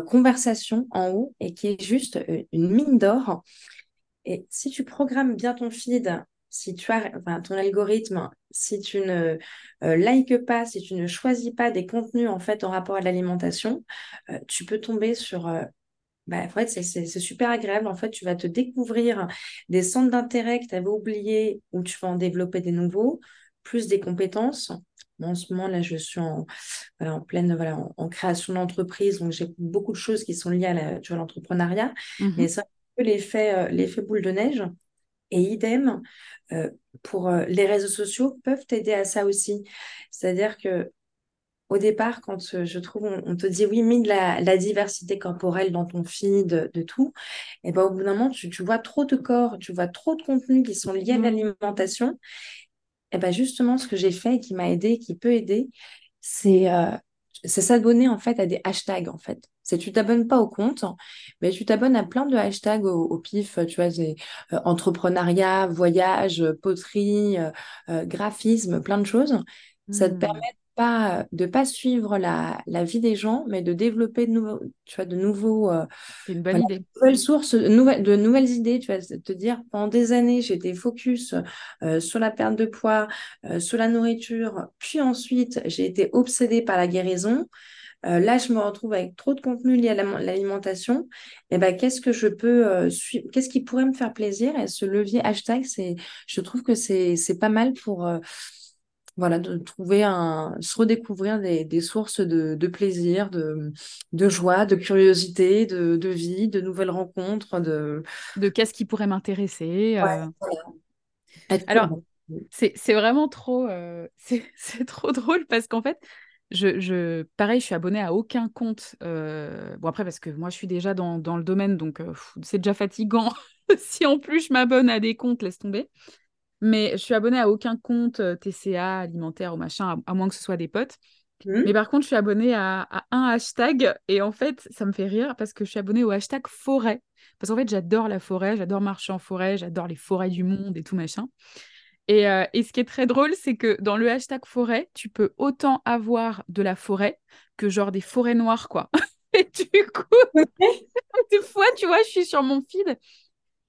conversation en haut, et qui est juste une mine d'or. Et si tu programmes bien ton feed, si tu as enfin, ton algorithme, si tu ne euh, likes pas, si tu ne choisis pas des contenus en fait en rapport à l'alimentation, euh, tu peux tomber sur euh, bah, en fait, c'est super agréable. En fait, tu vas te découvrir des centres d'intérêt que tu avais oubliés ou tu vas en développer des nouveaux, plus des compétences. Moi, en ce moment, là, je suis en, voilà, en pleine voilà, en, en création d'entreprise, donc j'ai beaucoup de choses qui sont liées à l'entrepreneuriat. Mais Mhm. c'est peu l'effet l'effet boule de neige. Et idem, pour les réseaux sociaux peuvent t'aider à ça aussi. C'est-à-dire que au départ, quand je trouve, on, te dit oui, mets de la, diversité corporelle dans ton feed, de, tout, et ben au bout d'un moment, tu, vois trop de corps, tu vois trop de contenus qui sont liés à mmh. l'alimentation. Et ben justement, ce que j'ai fait et qui m'a aidé, qui peut aider, c'est c'est s'abonner en fait à des hashtags en fait. C'est tu t'abonnes pas au compte, mais tu t'abonnes à plein de hashtags au, pif, tu vois, c'est euh, entrepreneuriat, voyage, poterie, euh, euh, graphisme, plein de choses. Ça te mmh. permet pas, de pas suivre la, la, vie des gens, mais de développer de nouveaux, tu vois, de nouveaux, une bonne idée. nouvelles sources, de nouvelles, de nouvelles idées. Tu vas te dire, pendant des années, j'étais focus sur la perte de poids, sur la nourriture, puis ensuite, j'ai été obsédée par la guérison. Euh, là, je me retrouve avec trop de contenu lié à l'alimentation. Et eh ben, qu'est-ce que je peux euh, suivre Qu'est-ce qui pourrait me faire plaisir? Et ce levier hashtag, c'est, je trouve que c'est, c'est pas mal pour euh, voilà, de trouver un, se redécouvrir des, des sources de, de, plaisir, de, de joie, de curiosité, de, de vie, de nouvelles rencontres, de. De qu'est-ce qui pourrait m'intéresser. Alors, c'est, c'est vraiment trop, c'est, c'est trop drôle parce qu'en fait, je, pareil, je suis abonnée à aucun compte. Euh, bon, après, parce que moi, je suis déjà dans, le domaine, donc euh, c'est déjà fatigant. si en plus je m'abonne à des comptes, laisse tomber. Mais je suis abonnée à aucun compte euh, TCA, alimentaire ou machin, à, moins que ce soit des potes. Mmh. Mais par contre, je suis abonnée à, à, un hashtag et en fait, ça me fait rire parce que je suis abonnée au hashtag forêt. Parce qu'en fait, j'adore la forêt, j'adore marcher en forêt, j'adore les forêts du monde et tout machin. Euh, et, ce qui est très drôle, c'est que dans le hashtag forêt, tu peux autant avoir de la forêt que genre des forêts noires, quoi. et du coup, des fois, tu vois, je suis sur mon feed.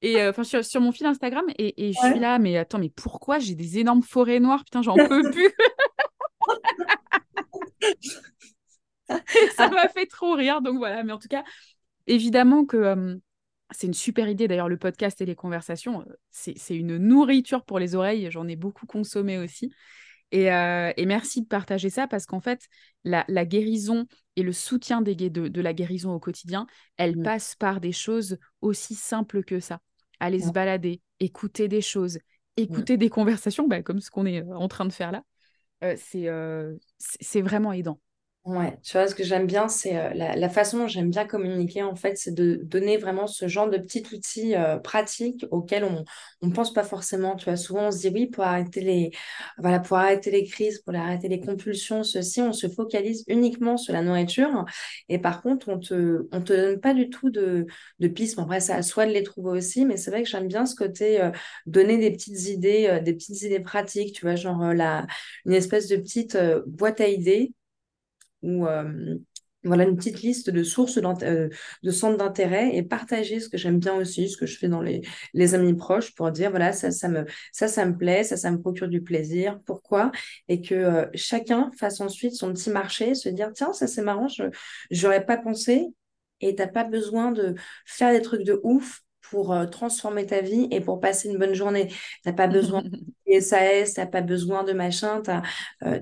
Et euh, enfin, sur, mon fil Instagram, et, je suis là, mais attends, mais pourquoi j'ai des énormes forêts noires? Putain, j'en peux plus. ça m'a fait trop rire. Donc voilà, mais en tout cas, évidemment que euh, c'est une super idée d'ailleurs, le podcast et les conversations. Euh, c'est une nourriture pour les oreilles. J'en ai beaucoup consommé aussi. Et, euh, merci de partager ça parce qu'en fait, la, guérison et le soutien des, de, de la guérison au quotidien, elle mmh. passe par des choses aussi simples que ça. Aller se balader, écouter des choses, écouter des conversations, bah, comme ce qu'on est euh, en train de faire là. c'est vraiment aidant. Ouais, tu vois, ce que j'aime bien, c'est euh, la, façon dont j'aime bien communiquer, en fait, c'est de donner vraiment ce genre de petits outils euh, pratiques auxquels on ne pense pas forcément. Tu vois, souvent, on se dit oui, pour arrêter les, voilà, pour arrêter les crises, pour arrêter les compulsions, ceci, on se focalise uniquement sur la nourriture. Et par contre, on te, on te donne pas du tout de, de pistes. Bon, après, ça à soi de les trouver aussi, mais c'est vrai que j'aime bien ce côté euh, donner des petites idées, des petites idées pratiques, tu vois, genre la, une espèce de petite boîte à idées ou euh, voilà une petite liste de sources euh, de centres d'intérêt et partager ce que j'aime bien aussi, ce que je fais dans les, amis proches pour dire voilà ça ça me ça ça me plaît, ça ça me procure du plaisir, pourquoi? Et que euh, chacun fasse ensuite son petit marché, se dire tiens ça c'est marrant, je j'aurais pas pensé. Et t'as pas besoin de faire des trucs de ouf pour transformer ta vie et pour passer une bonne journée. Tu n'as pas besoin de SAS, tu n'as pas besoin de machin. As,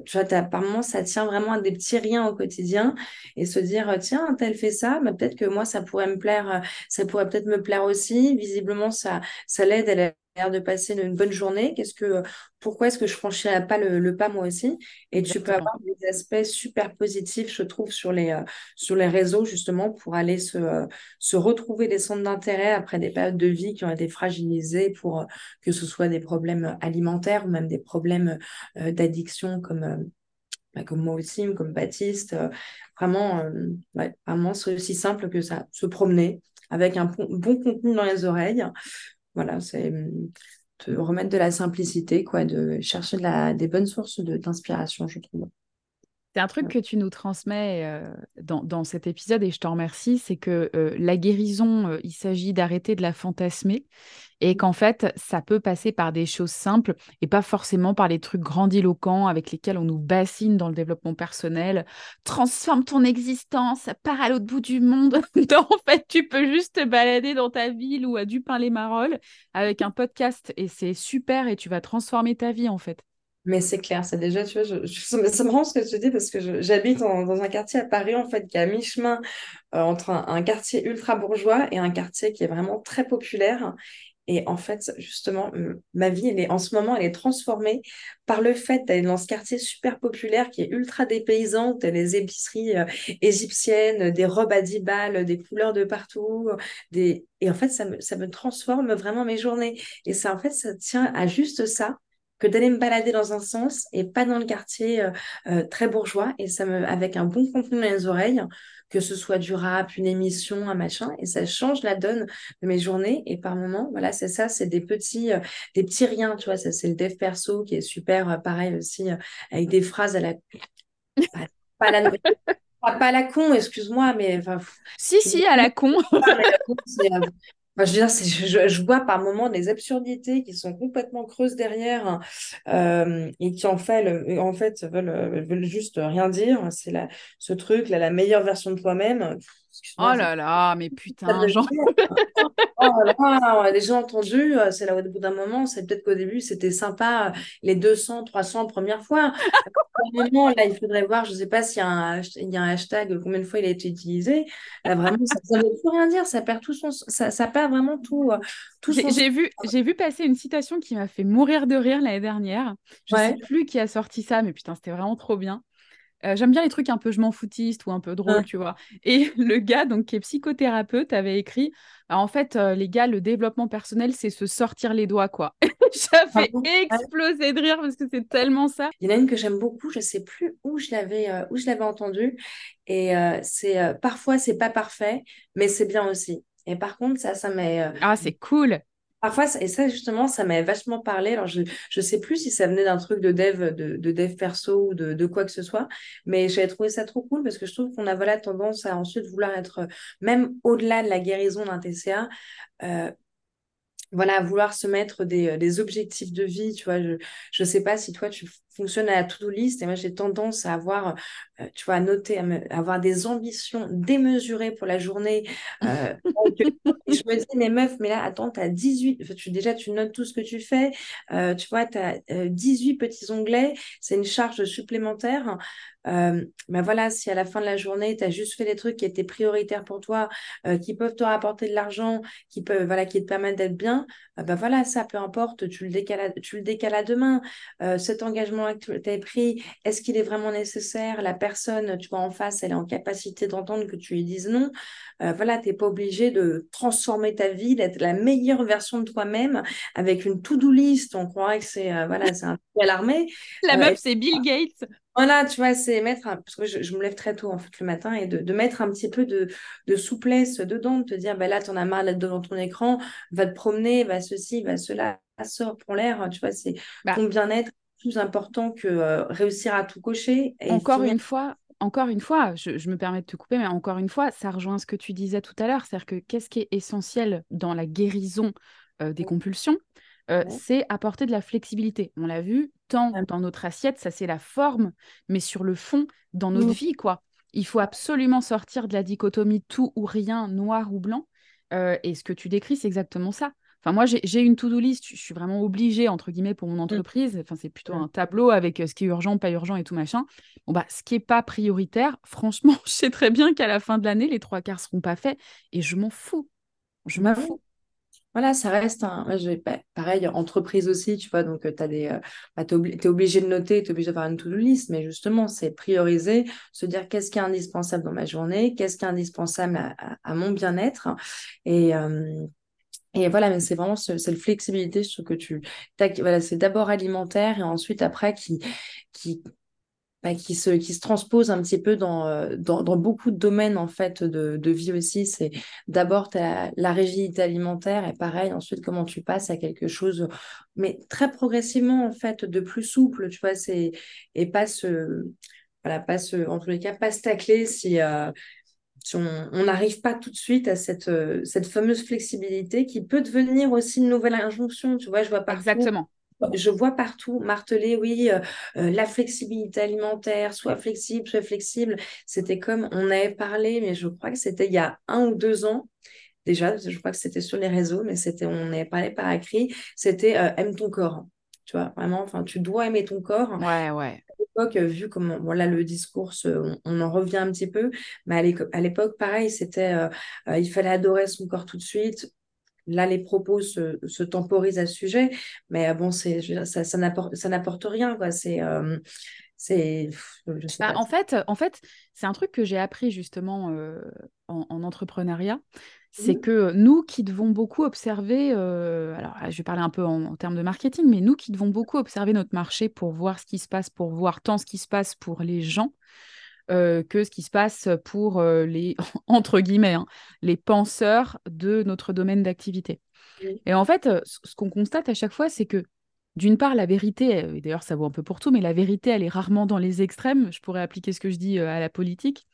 tu vois, as, par moments, ça tient vraiment à des petits riens au quotidien et se dire, tiens, tel fait ça, bah, peut-être que moi, ça pourrait me plaire, ça pourrait peut-être me plaire aussi. Visiblement, ça, ça l'aide, elle de passer une bonne journée Qu'est-ce que, pourquoi est-ce que je franchirais pas le, pas moi aussi? Et tu peux avoir des aspects super positifs, je trouve, sur les, euh, sur les réseaux justement pour aller se, euh, se retrouver des centres d'intérêt après des périodes de vie qui ont été fragilisées pour euh, que ce soit des problèmes alimentaires ou même des problèmes d'addiction comme bah, comme moi aussi, comme Baptiste. vraiment, vraiment c'est aussi simple que ça. Se promener avec un bon contenu dans les oreilles, voilà, c'est de hum, remettre de la simplicité, quoi, de chercher de la, des bonnes sources d'inspiration, je trouve. C'est un truc que tu nous transmets euh, dans, dans, cet épisode et je t'en remercie, c'est que euh, la guérison, euh, il s'agit d'arrêter de la fantasmer et qu'en fait, ça peut passer par des choses simples et pas forcément par les trucs grandiloquents avec lesquels on nous bassine dans le développement personnel. Transforme ton existence, pars à l'autre bout du monde. en fait, tu peux juste te balader dans ta ville ou à Dupin-les-Marolles avec un podcast et c'est super et tu vas transformer ta vie en fait. Mais c'est clair, c'est déjà, tu vois, ça me rend ce que tu dis parce que j'habite dans un quartier à Paris, en fait, qui est à mi-chemin euh, entre un, un, quartier ultra bourgeois et un quartier qui est vraiment très populaire. Et en fait, justement, ma vie, elle est, en ce moment, elle est transformée par le fait d'aller dans ce quartier super populaire qui est ultra dépaysant, où tu as des épiceries euh, égyptiennes, des robes à 10 balles, des couleurs de partout. Des... Et en fait, ça me, ça me transforme vraiment mes journées. Et ça, en fait, ça tient à juste ça que d'aller me balader dans un sens et pas dans le quartier euh, euh, très bourgeois et ça me avec un bon contenu dans les oreilles que ce soit du rap une émission un machin et ça change la donne de mes journées. Et par moments voilà c'est ça c'est des petits euh, des petits riens tu vois ça c'est le dev perso qui est super pareil aussi avec des phrases à la pas, pas la pas, la con excuse-moi mais enfin si si à la con je, veux dire, je, vois par moments des absurdités qui sont complètement creuses derrière euh, et qui en fait, en fait veulent, veulent, juste rien dire. C'est ce truc, là, la meilleure version de toi-même. Oh là là, mais putain, Jean. oh là là, on a déjà entendu, c'est là au bout d'un moment, c'est peut-être qu'au début c'était sympa euh, les 200, 300 premières fois. un moment, là, il faudrait voir, je ne sais pas s'il y, a un, il y a un hashtag, combien de fois il a été utilisé. vraiment, ça ne veut plus rien dire, ça perd tout son. Ça, ça perd vraiment tout. Euh, tout j'ai, vu, j'ai vu passer une citation qui m'a fait mourir de rire l'année dernière. Je ne sais plus qui a sorti ça, mais putain, c'était vraiment trop bien. Euh, j'aime bien les trucs un peu je m'en foutiste ou un peu drôle, tu vois. Et le gars, donc, qui est psychothérapeute, avait écrit bah, En fait, euh, les gars, le développement personnel, c'est se sortir les doigts, quoi. J'avais explosé de rire parce que c'est tellement ça. Il y en a une que j'aime beaucoup, je sais plus où je l'avais euh, où je l'avais entendue. Et c'est parfois, c'est pas parfait, mais c'est bien aussi. Et par contre, ça, ça m'est. Ah, c'est cool. Parfois, et ça justement, ça m'a vachement parlé. Alors, je ne sais plus si ça venait d'un truc de dev, de, de, dev perso ou de, quoi que ce soit, mais j'avais trouvé ça trop cool parce que je trouve qu'on a voilà tendance à ensuite vouloir être, même au-delà de la guérison d'un TCA, euh, voilà, vouloir se mettre des, des, objectifs de vie, tu vois, je ne sais pas si toi tu fonctionnes à la to-do list et moi j'ai tendance à avoir, euh, tu vois, à noter, à, avoir des ambitions démesurées pour la journée. Euh, je me dis, mais meuf, mais là, attends, tu as 18, tu, déjà tu notes tout ce que tu fais, euh, tu vois, tu as 18 petits onglets, c'est une charge supplémentaire. Euh, ben voilà, si à la fin de la journée, tu as juste fait des trucs qui étaient prioritaires pour toi, euh, qui peuvent te rapporter de l'argent, qui peuvent, voilà, qui te permettent d'être bien, ben voilà, ça, peu importe, tu le décales à, tu le décales à demain. Cet engagement que tu as pris, est-ce qu'il est vraiment nécessaire? La personne, tu vois, en face, elle est en capacité d'entendre que tu lui dises non. voilà, tu n'es pas obligé de transformer ta vie, d'être la meilleure version de toi-même avec une to-do list. On croirait que c'est voilà, c'est un peu alarmé. La meuf, c'est Bill Gates. Voilà, tu vois, c'est mettre, parce que je, me lève très tôt en fait le matin, et de, mettre un petit peu de, souplesse dedans, de te dire, bah, là, tu en as marre d'être devant ton écran, va te promener, va ceci, va cela, sort, pour l'air, tu vois, c'est bah ton bien-être plus important que euh, réussir à tout cocher. encore une fois, encore une fois, je, me permets de te couper, mais encore une fois, ça rejoint ce que tu disais tout à l'heure, c'est-à-dire que qu'est-ce qui est essentiel dans la guérison euh, des compulsions euh, c'est apporter de la flexibilité. On l'a vu, tant dans notre assiette, ça c'est la forme, mais sur le fond, dans notre vie, quoi. Il faut absolument sortir de la dichotomie tout ou rien, noir ou blanc. Euh, et ce que tu décris, c'est exactement ça. Enfin, moi, j'ai une to-do list, je suis vraiment obligée, entre guillemets, pour mon mmh. entreprise. Enfin, c'est plutôt un tableau avec ce qui est urgent, pas urgent et tout machin. Bon, bah, ce qui n'est pas prioritaire, franchement, je sais très bien qu'à la fin de l'année, les trois quarts seront pas faits et je m'en fous. Je m'en fous. Voilà, ça reste un. Pareil, entreprise aussi, tu vois, donc tu des. Bah, es, obligé de noter, tu es obligé d'avoir une to-do list, mais justement, c'est prioriser, se dire qu'est-ce qui est indispensable dans ma journée, qu'est-ce qui est indispensable à, mon bien-être. Et. Euh, et voilà, mais c'est vraiment cette flexibilité, trouve que tu, voilà, c'est d'abord alimentaire et ensuite après qui, qui, bah, qui, se, qui se transpose un petit peu dans, euh, dans, dans beaucoup de domaines en fait de, de vie aussi. C'est d'abord la rigidité alimentaire et pareil, ensuite comment tu passes à quelque chose, mais très progressivement en fait, de plus souple, tu vois, et pas se, voilà, pas se, en tous les cas, pas se tacler si, euh, si on n'arrive pas tout de suite à cette, euh, cette fameuse flexibilité qui peut devenir aussi une nouvelle injonction, tu vois, je vois pas Exactement je vois partout marteler, oui, euh, euh, la flexibilité alimentaire, soit flexible, soit flexible. C'était comme on avait parlé, mais je crois que c'était il y a un ou deux ans. Déjà, je crois que c'était sur les réseaux, mais c'était, on avait parlé par écrit. C'était euh, aime ton corps. tu vois, vraiment, enfin, tu dois aimer ton corps. Ouais, ouais. L'époque, vu comment, voilà, le discours, on, on, en revient un petit peu, mais à l'époque, pareil, c'était, il fallait adorer son corps tout de suite, Là, les propos se, temporisent à ce sujet, mais euh, bon, c'est, ça, ça n'apporte rien. Quoi. C'est, euh, c'est, bah, En fait, en fait c'est un truc que j'ai appris justement euh, en, entrepreneuriat. C'est mmh. que nous qui devons beaucoup observer, alors je vais parler un peu en, termes de marketing, mais nous qui devons beaucoup observer notre marché pour voir ce qui se passe, pour voir tant ce qui se passe pour les gens, que ce qui se passe pour les, entre guillemets, hein, les penseurs de notre domaine d'activité. Et en fait, ce qu'on constate à chaque fois, c'est que d'une part, la vérité, et d'ailleurs ça vaut un peu pour tout, mais la vérité, elle est rarement dans les extrêmes. Je pourrais appliquer ce que je dis à la politique.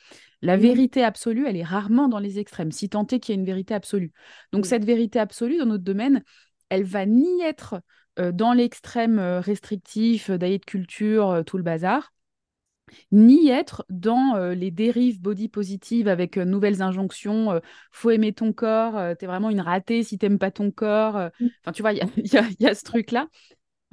La vérité absolue, elle est rarement dans les extrêmes, si tant est qu'il y a une vérité absolue. Donc cette vérité absolue, dans notre domaine, elle va ni être dans l'extrême restrictif, d'ailleurs de culture, tout le bazar, ni être dans euh, les dérives body positive avec euh, nouvelles injonctions, euh, faut aimer ton corps, t'es vraiment une ratée si t'aimes pas ton corps. Enfin, tu vois, il y, a, ce truc-là.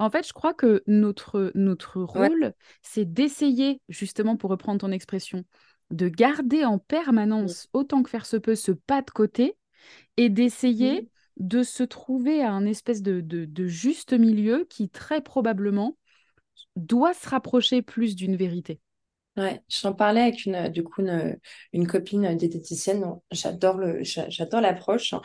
En fait, je crois que notre, notre rôle, c'est d'essayer, justement, pour reprendre ton expression, de garder en permanence, autant que faire se peut, ce pas de côté et d'essayer de se trouver à un espèce de, de juste milieu qui, très probablement, doit se rapprocher plus d'une vérité. Ouais, j'en parlais avec une, du coup, une, une copine diététicienne. J'adore le, j'adore l'approche.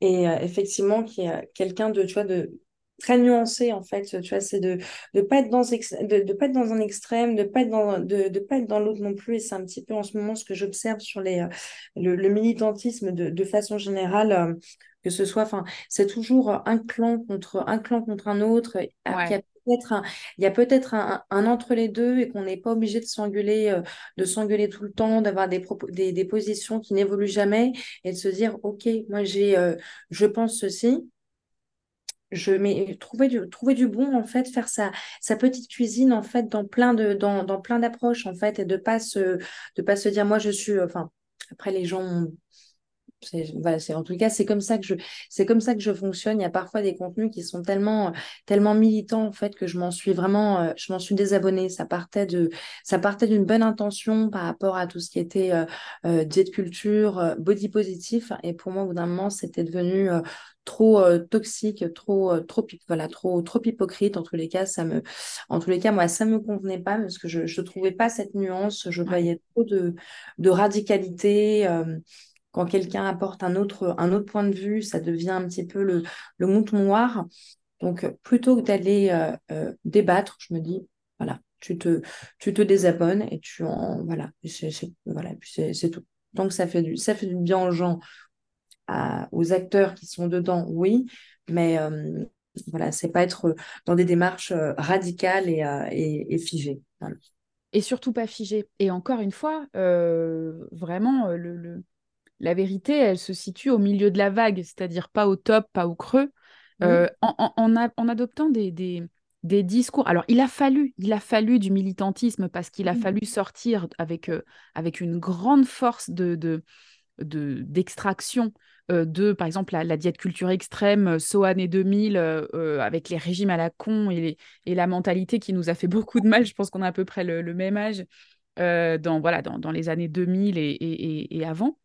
Et euh, effectivement, qui est quelqu'un de, tu vois, de très nuancé, en fait. Tu vois, c'est de ne pas, être dans, de, de, pas être dans un extrême, de pas être dans, de, de pas être dans l'autre non plus. Et c'est un petit peu en ce moment ce que j'observe sur les, euh, le, le, militantisme de, de façon générale. Euh, que ce soit, enfin, c'est toujours un clan contre un clan contre un autre. Ouais il y a peut-être un, entre les deux et qu'on n'est pas obligé de s'engueuler, euh, de s'engueuler tout le temps, d'avoir des, des, des, positions qui n'évoluent jamais et de se dire, OK, moi j'ai, euh, je pense ceci. Je mais trouver du trouver du bon en fait faire sa, sa petite cuisine en fait dans plein de dans, dans plein d'approches en fait et de pas se de pas se dire moi je suis enfin après les gens c'est en tout cas c'est comme ça que je c'est comme ça que je fonctionne. Il y a parfois des contenus qui sont tellement tellement militants en fait que je m'en suis vraiment euh, je m'en suis désabonnée. Ça partait de ça partait d'une bonne intention par rapport à tout ce qui était euh, euh diète culture, euh, body positif et pour moi au bout d'un moment c'était devenu trop toxique, trop trop voilà, trop trop hypocrite en tous les cas, ça me en tous les cas moi ça me convenait pas parce que je je trouvais pas cette nuance, je voyais trop de de radicalité quand quelqu'un apporte un autre, un autre point de vue, ça devient un petit peu le, le mouton noir. Donc, plutôt que d'aller euh, euh, débattre, je me dis, voilà, tu te, tu te désabonnes et tu en. Voilà, c'est, voilà, c'est, tout. Donc, ça fait, du, ça fait du bien aux gens, aux acteurs qui sont dedans, oui, mais euh, voilà, c'est pas être dans des démarches radicales et, et, figées. Et surtout pas figées. Et encore une fois, vraiment, le la vérité, elle se situe au milieu de la vague, c'est-à-dire pas au top, pas au creux, euh, en, adoptant des, des, discours. Alors, il a fallu, il a fallu du militantisme parce qu'il a mmh. fallu sortir avec, euh, avec une grande force de, d'extraction euh, de, par exemple, la, diète culture extrême, SO année 2000, avec les régimes à la con et, et, la mentalité qui nous a fait beaucoup de mal. Je pense qu'on a à peu près le, même âge dans, voilà, dans, les années 2000 et avant.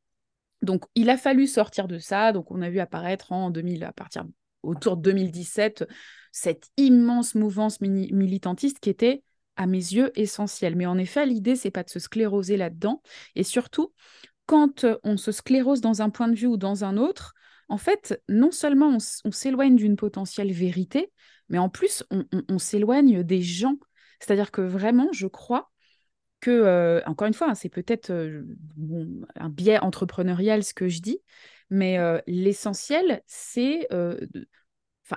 Donc, il a fallu sortir de ça. Donc, on a vu apparaître en 2000, à partir autour de 2017, cette immense mouvance militantiste qui était, à mes yeux, essentielle. Mais en effet, l'idée, c'est pas de se scléroser là-dedans. Et surtout, quand on se sclérose dans un point de vue ou dans un autre, en fait, non seulement on, s'éloigne d'une potentielle vérité, mais en plus, on s'éloigne des gens. C'est-à-dire que vraiment, je crois que, euh, encore une fois, hein, c'est peut-être euh, un biais entrepreneurial ce que je dis, mais euh, l'essentiel, c'est...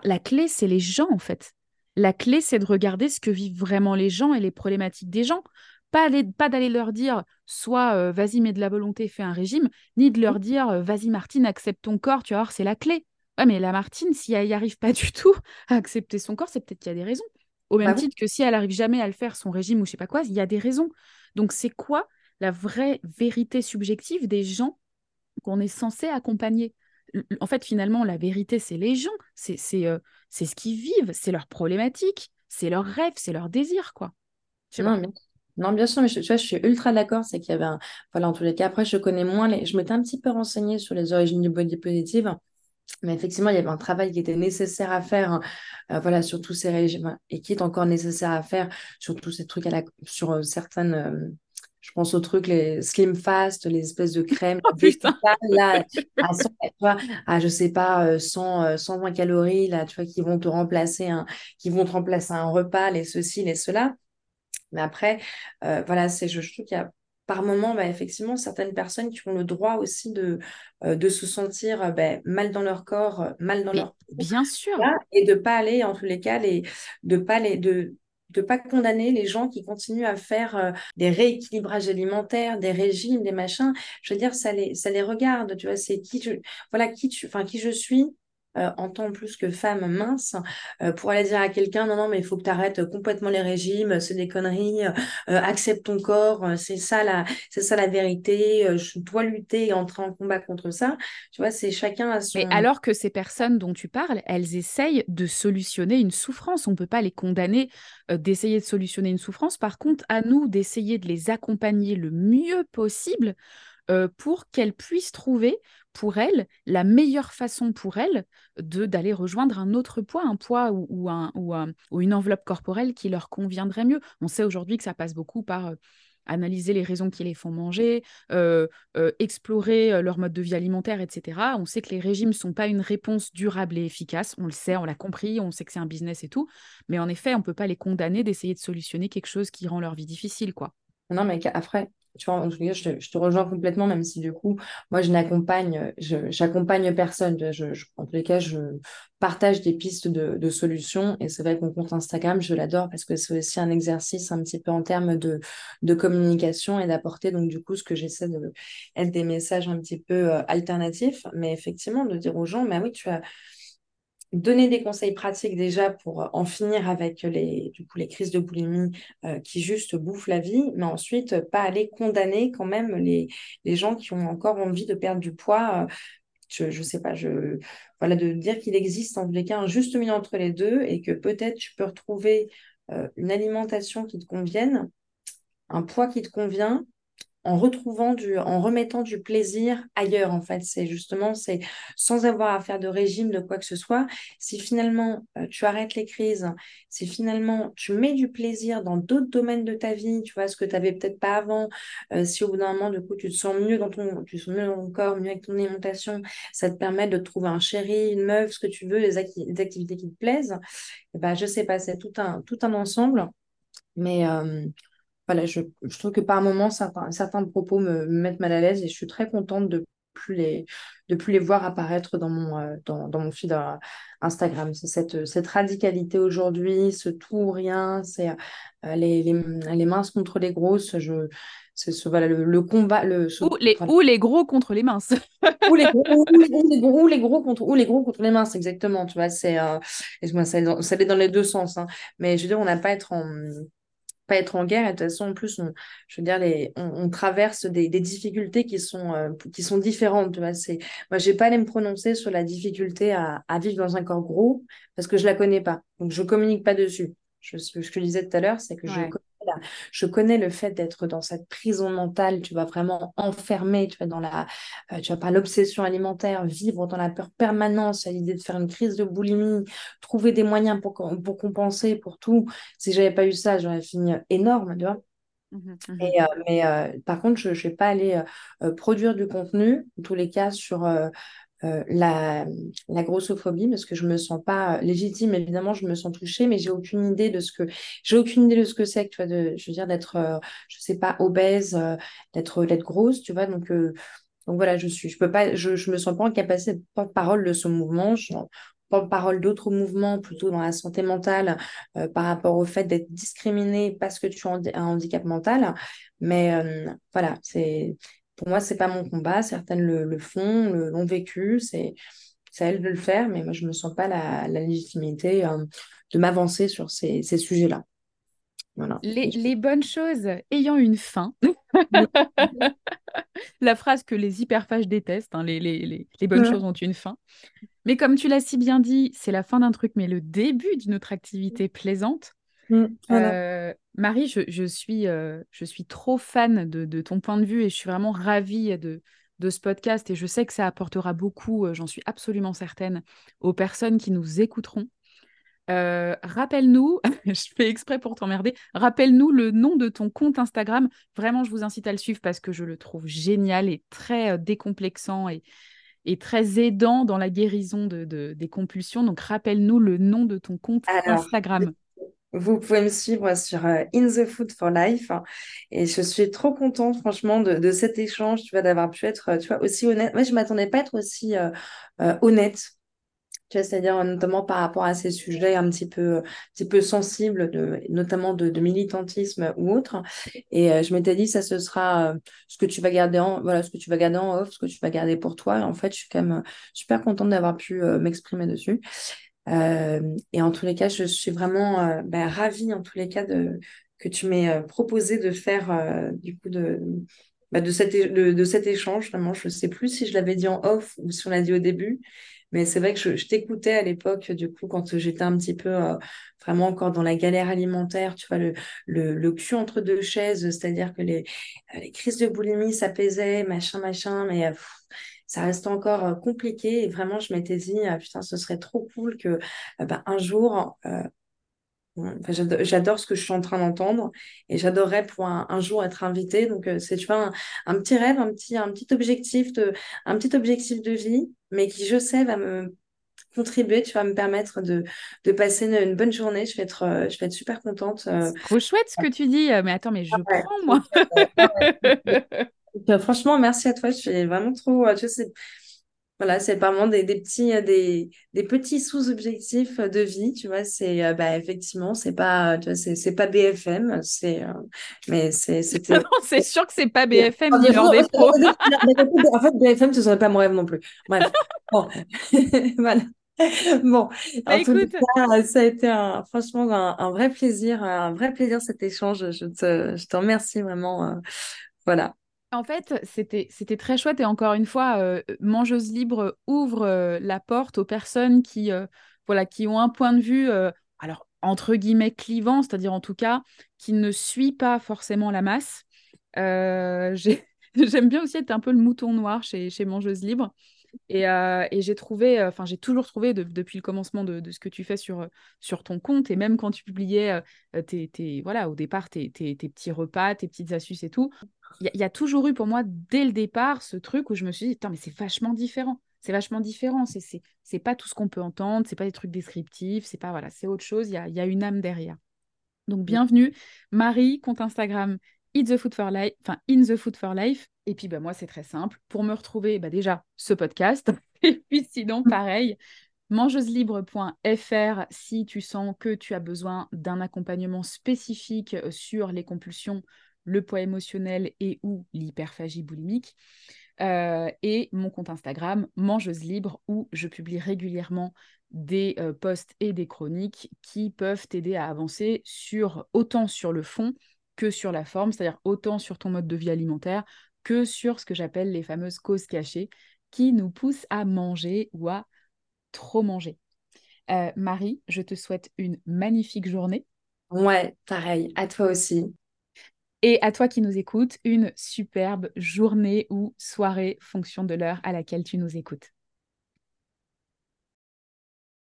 la clé, c'est les gens, en fait. La clé, c'est de regarder ce que vivent vraiment les gens et les problématiques des gens. Pas, pas d'aller leur dire, soit vas-y, mets de la volonté, fais un régime, ni de leur dire, vas-y, Martine, accepte ton corps, tu vas voir, c'est la clé. Ouais, mais la Martine, si elle n'y arrive pas du tout à accepter son corps, c'est peut-être qu'il y a des raisons. Au même bah titre que si elle arrive jamais à le faire, son régime ou je sais pas quoi, il y a des raisons. Donc c'est quoi la vraie vérité subjective des gens qu'on est censé accompagner? En fait, finalement, la vérité, c'est les gens, c'est euh, c'est ce qu'ils vivent, c'est leurs problématiques. c'est leur rêve, c'est leur désir, quoi. Non, bien... non, bien sûr, mais je, tu vois, je suis ultra d'accord, c'est qu'il y avait un... Voilà, en tous les cas, après, je connais moins les... Je m'étais un petit peu renseignée sur les origines du body positive, mais effectivement, il y avait un travail qui était nécessaire à faire, hein, euh, voilà, sur tous ces régimes, et qui est encore nécessaire à faire sur tous ces trucs, à la... sur euh, certaines... Euh, je pense aux trucs, les slim fast, les espèces de crèmes. Oh, putain. Là, à, 100, tu vois, à, je sais pas, 100, 120 calories, là, tu vois, qui vont te remplacer un, qui vont te remplacer un repas, les ceci, les cela. Mais après, voilà, c'est, je, trouve qu'il y a par moment, bah, effectivement, certaines personnes qui ont le droit aussi de, euh, de se sentir euh, bah, mal dans leur corps, mal dans leur Bien sûr. et de pas aller, en tous les cas, les, de pas les, de, de pas condamner les gens qui continuent à faire des rééquilibrages alimentaires, des régimes, des machins. Je veux dire, ça les, ça les regarde, tu vois, c'est qui je, voilà, qui tu, enfin, qui je suis, euh, en tant plus que femme mince, euh, pour aller dire à quelqu'un non, non, mais il faut que tu arrêtes complètement les régimes, c'est des conneries, euh, accepte ton corps, c'est ça la, c'est ça la vérité, je dois lutter et entrer en combat contre ça. Tu vois, c'est chacun à son. Mais alors que ces personnes dont tu parles, elles essayent de solutionner une souffrance. On ne peut pas les condamner d'essayer de solutionner une souffrance. Par contre, à nous d'essayer de les accompagner le mieux possible pour qu'elles puissent trouver pour elles la meilleure façon pour elles de d'aller rejoindre un autre poids, un poids ou, ou, un, ou, une enveloppe corporelle qui leur conviendrait mieux. On sait aujourd'hui que ça passe beaucoup par analyser les raisons qui les font manger, euh, euh, explorer leur mode de vie alimentaire, etc. On sait que les régimes ne sont pas une réponse durable et efficace. On le sait, on l'a compris, on sait que c'est un business et tout. Mais en effet, on ne peut pas les condamner d'essayer de solutionner quelque chose qui rend leur vie difficile. quoi. Non, mais après, tu vois, en tout cas, je te, rejoins complètement, même si du coup, moi, je n'accompagne, j'accompagne personne. En tous les cas, je partage des pistes de, solutions. Et c'est vrai que mon compte Instagram, je l'adore parce que c'est aussi un exercice un petit peu en termes de, de communication et d'apporter, donc, du coup, ce que j'essaie de être des messages un petit peu euh, alternatifs. Mais effectivement, de dire aux gens, mais oui, tu as donner des conseils pratiques déjà pour euh, en finir avec les, crises de boulimie euh, qui juste bouffent la vie, mais ensuite euh, pas aller condamner quand même les, gens qui ont encore envie de perdre du poids. je ne sais pas, je, voilà, de dire qu'il existe en tous les cas un juste milieu entre les deux et que peut-être tu peux retrouver une alimentation qui te convienne, un poids qui te convient, en retrouvant du, en remettant du plaisir ailleurs, en fait. C'est justement, c'est sans avoir à faire de régime, de quoi que ce soit. Si finalement euh, tu arrêtes les crises, si finalement tu mets du plaisir dans d'autres domaines de ta vie, tu vois, ce que tu n'avais peut-être pas avant, euh, si au bout d'un moment, du coup, tu te sens mieux dans ton, tu te sens mieux dans ton corps, mieux avec ton alimentation, ça te permet de trouver un chéri, une meuf, ce que tu veux, les, activités qui te plaisent, et ben, je sais pas, c'est tout un, tout un ensemble. Mais, euh, voilà, je, je, trouve que par moments, certains, certains propos me, mettent mal à l'aise et je suis très contente de plus les, de plus les voir apparaître dans mon, euh, dans, dans, mon feed euh, Instagram. C'est cette, cette radicalité aujourd'hui, ce tout ou rien, c'est euh, les, les, les, minces contre les grosses. Je, c'est ce, voilà, le, le combat. Le, ce, ou, les, ou les gros contre les minces. ou, les gros, ou, les, ou, les gros, ou, les gros, contre, ou les gros contre les minces, exactement. Tu vois, c'est, euh, ça, ça allait dans les deux sens. Hein. Mais je veux dire, on n'a pas à être en pas être en guerre. Et de toute façon, en plus, on, je veux dire, les, on, traverse des, des, difficultés qui sont, euh, qui sont différentes. Tu vois, c'est, moi, j'ai pas à me prononcer sur la difficulté à, à, vivre dans un corps gros parce que je la connais pas. Donc, je communique pas dessus. Je, ce que je te disais tout à l'heure, c'est que je je connais le fait d'être dans cette prison mentale, tu vas vraiment enfermé, tu vas dans la, euh, tu vas pas l'obsession alimentaire, vivre dans la peur permanente, à l'idée de faire une crise de boulimie, trouver des moyens pour, pour compenser, pour tout. Si j'avais pas eu ça, j'aurais fini énorme, tu vois. Mmh mmh Et, euh, mais euh, par contre, je ne vais pas aller produire du contenu, en tous les cas, sur euh, la, la, grossophobie parce que je me sens pas légitime évidemment je me sens touchée mais j'ai aucune idée de ce que j'ai aucune idée de ce que c'est tu vois de je veux dire d'être euh, je sais pas obèse euh, d'être d'être grosse tu vois donc donc voilà je suis je peux pas je, je me sens pas en capacité de porte parole de ce mouvement je parole d'autres mouvements plutôt dans la santé mentale par rapport au fait d'être discriminé parce que tu as un handicap mental mais voilà c'est pour moi, c'est pas mon combat. Certaines le, font, l'ont vécu. C'est à elles de le faire, mais moi, je ne me sens pas la, légitimité euh, de m'avancer sur ces, sujets-là. Voilà. Les, bonnes choses ayant une fin. la phrase que les hyperphages détestent, hein, les, les, bonnes choses ont une fin. Mais comme tu l'as si bien dit, c'est la fin d'un truc, mais le début d'une autre activité plaisante. Mmh, Marie, je, suis, je suis trop fan de, de, ton point de vue et je suis vraiment ravie de, de ce podcast et je sais que ça apportera beaucoup, j'en suis absolument certaine, aux personnes qui nous écouteront. Euh, rappelle-nous, je fais exprès pour t'emmerder, rappelle-nous le nom de ton compte Instagram. Vraiment, je vous incite à le suivre parce que je le trouve génial et très euh, décomplexant et, et, très aidant dans la guérison de, des compulsions. Donc, rappelle-nous le nom de ton compte Instagram. Vous pouvez me suivre sur euh, In the Food for Life. Et je suis trop contente, franchement, de, cet échange, tu vois, d'avoir pu être, tu vois, aussi honnête. Moi, je ne m'attendais pas à être aussi honnête tu vois, c'est-à-dire notamment par rapport à ces sujets un petit peu, un petit peu sensibles, de, notamment de, militantisme ou autre. Et euh, je m'étais dit, ça, ce sera euh, ce que tu vas garder en, voilà, ce que tu vas garder en off, ce que tu vas garder pour toi. Et en fait, je suis quand même super contente d'avoir pu euh, m'exprimer dessus. Et en tous les cas, je suis vraiment ben, ravie, en tous les cas, que tu m'aies proposé de faire, du coup, de, bah, de, cet, de, cet échange. Vraiment, je ne sais plus si je l'avais dit en off ou si on l'a dit au début. Mais c'est vrai que je, t'écoutais à l'époque, du coup, quand j'étais un petit peu euh, vraiment encore dans la galère alimentaire, tu vois, le, le, cul entre deux chaises, c'est-à-dire que les, euh, crises de boulimie s'apaisaient, machin, machin, mais euh, ça reste encore compliqué. Et vraiment, je m'étais dit, putain, ce serait trop cool que bah, un jour, j'adore ce que je suis en train d'entendre et j'adorerais pour un, jour être invitée. Donc, euh, c'est tu vois, un, petit rêve, un petit, un petit objectif de, un petit objectif de vie, mais qui, je sais, va me contribuer, tu vas me permettre de, de passer une, bonne journée. Je vais être, je vais être super contente. Euh. C'est trop chouette ce que tu dis. Mais attends, mais je prends, moi. Franchement, merci à toi. Je suis vraiment trop. Tu sais, voilà, c'est vraiment des, des petits, euh, des, des petits sous-objectifs de vie, tu vois. C'est euh, bah, effectivement, c'est pas, tu vois, c'est, c'est pas BFM, c'est, euh, mais c'est, c'est sûr que c'est pas BFM ni leur dépôt. En fait, BFM, ce serait pas mon rêve non plus. Bref, bon, voilà. Bon, bah, en tout cas, ça a été un, franchement un, un, vrai plaisir, un vrai plaisir cet échange. Je te, je te remercie vraiment. voilà. En fait, c'était, c'était très chouette et encore une fois, euh, Mangeuse Libre ouvre euh, la porte aux personnes qui, euh, voilà, qui ont un point de vue, alors entre guillemets clivant, c'est-à-dire en tout cas qui ne suit pas forcément la masse. j'aime bien aussi être un peu le mouton noir chez, chez Mangeuse Libre. Et, et j'ai trouvé, enfin j'ai toujours trouvé depuis le commencement de, de, ce que tu fais sur, sur ton compte et même quand tu publiais tes, tes, voilà, au départ tes, tes, tes, petits repas, tes petites astuces et tout, il y, a toujours eu pour moi, dès le départ, ce truc où je me suis dit, mais c'est vachement différent. C'est vachement différent. C'est, c'est, pas tout ce qu'on peut entendre. C'est pas des trucs descriptifs. C'est pas, voilà, c'est autre chose. Il y a, y a, une âme derrière. Donc, bienvenue. Marie, compte Instagram, Eat the Food for Life, enfin, In the Food for Life. Et puis, bah, moi, c'est très simple. Pour me retrouver, bah, déjà, ce podcast. Et puis, sinon, pareil, mangeuselibre.fr si tu sens que tu as besoin d'un accompagnement spécifique euh, sur les compulsions le poids émotionnel et ou l'hyperphagie boulimique. Euh, et mon compte Instagram, Mangeuse Libre, où je publie régulièrement des euh, posts et des chroniques qui peuvent t'aider à avancer sur autant sur le fond que sur la forme, c'est-à-dire autant sur ton mode de vie alimentaire que sur ce que j'appelle les fameuses causes cachées qui nous poussent à manger ou à trop manger. Euh, Marie, je te souhaite une magnifique journée. Ouais, pareil, à toi aussi. Et à toi qui nous écoutes, une superbe journée ou soirée, fonction de l'heure à laquelle tu nous écoutes.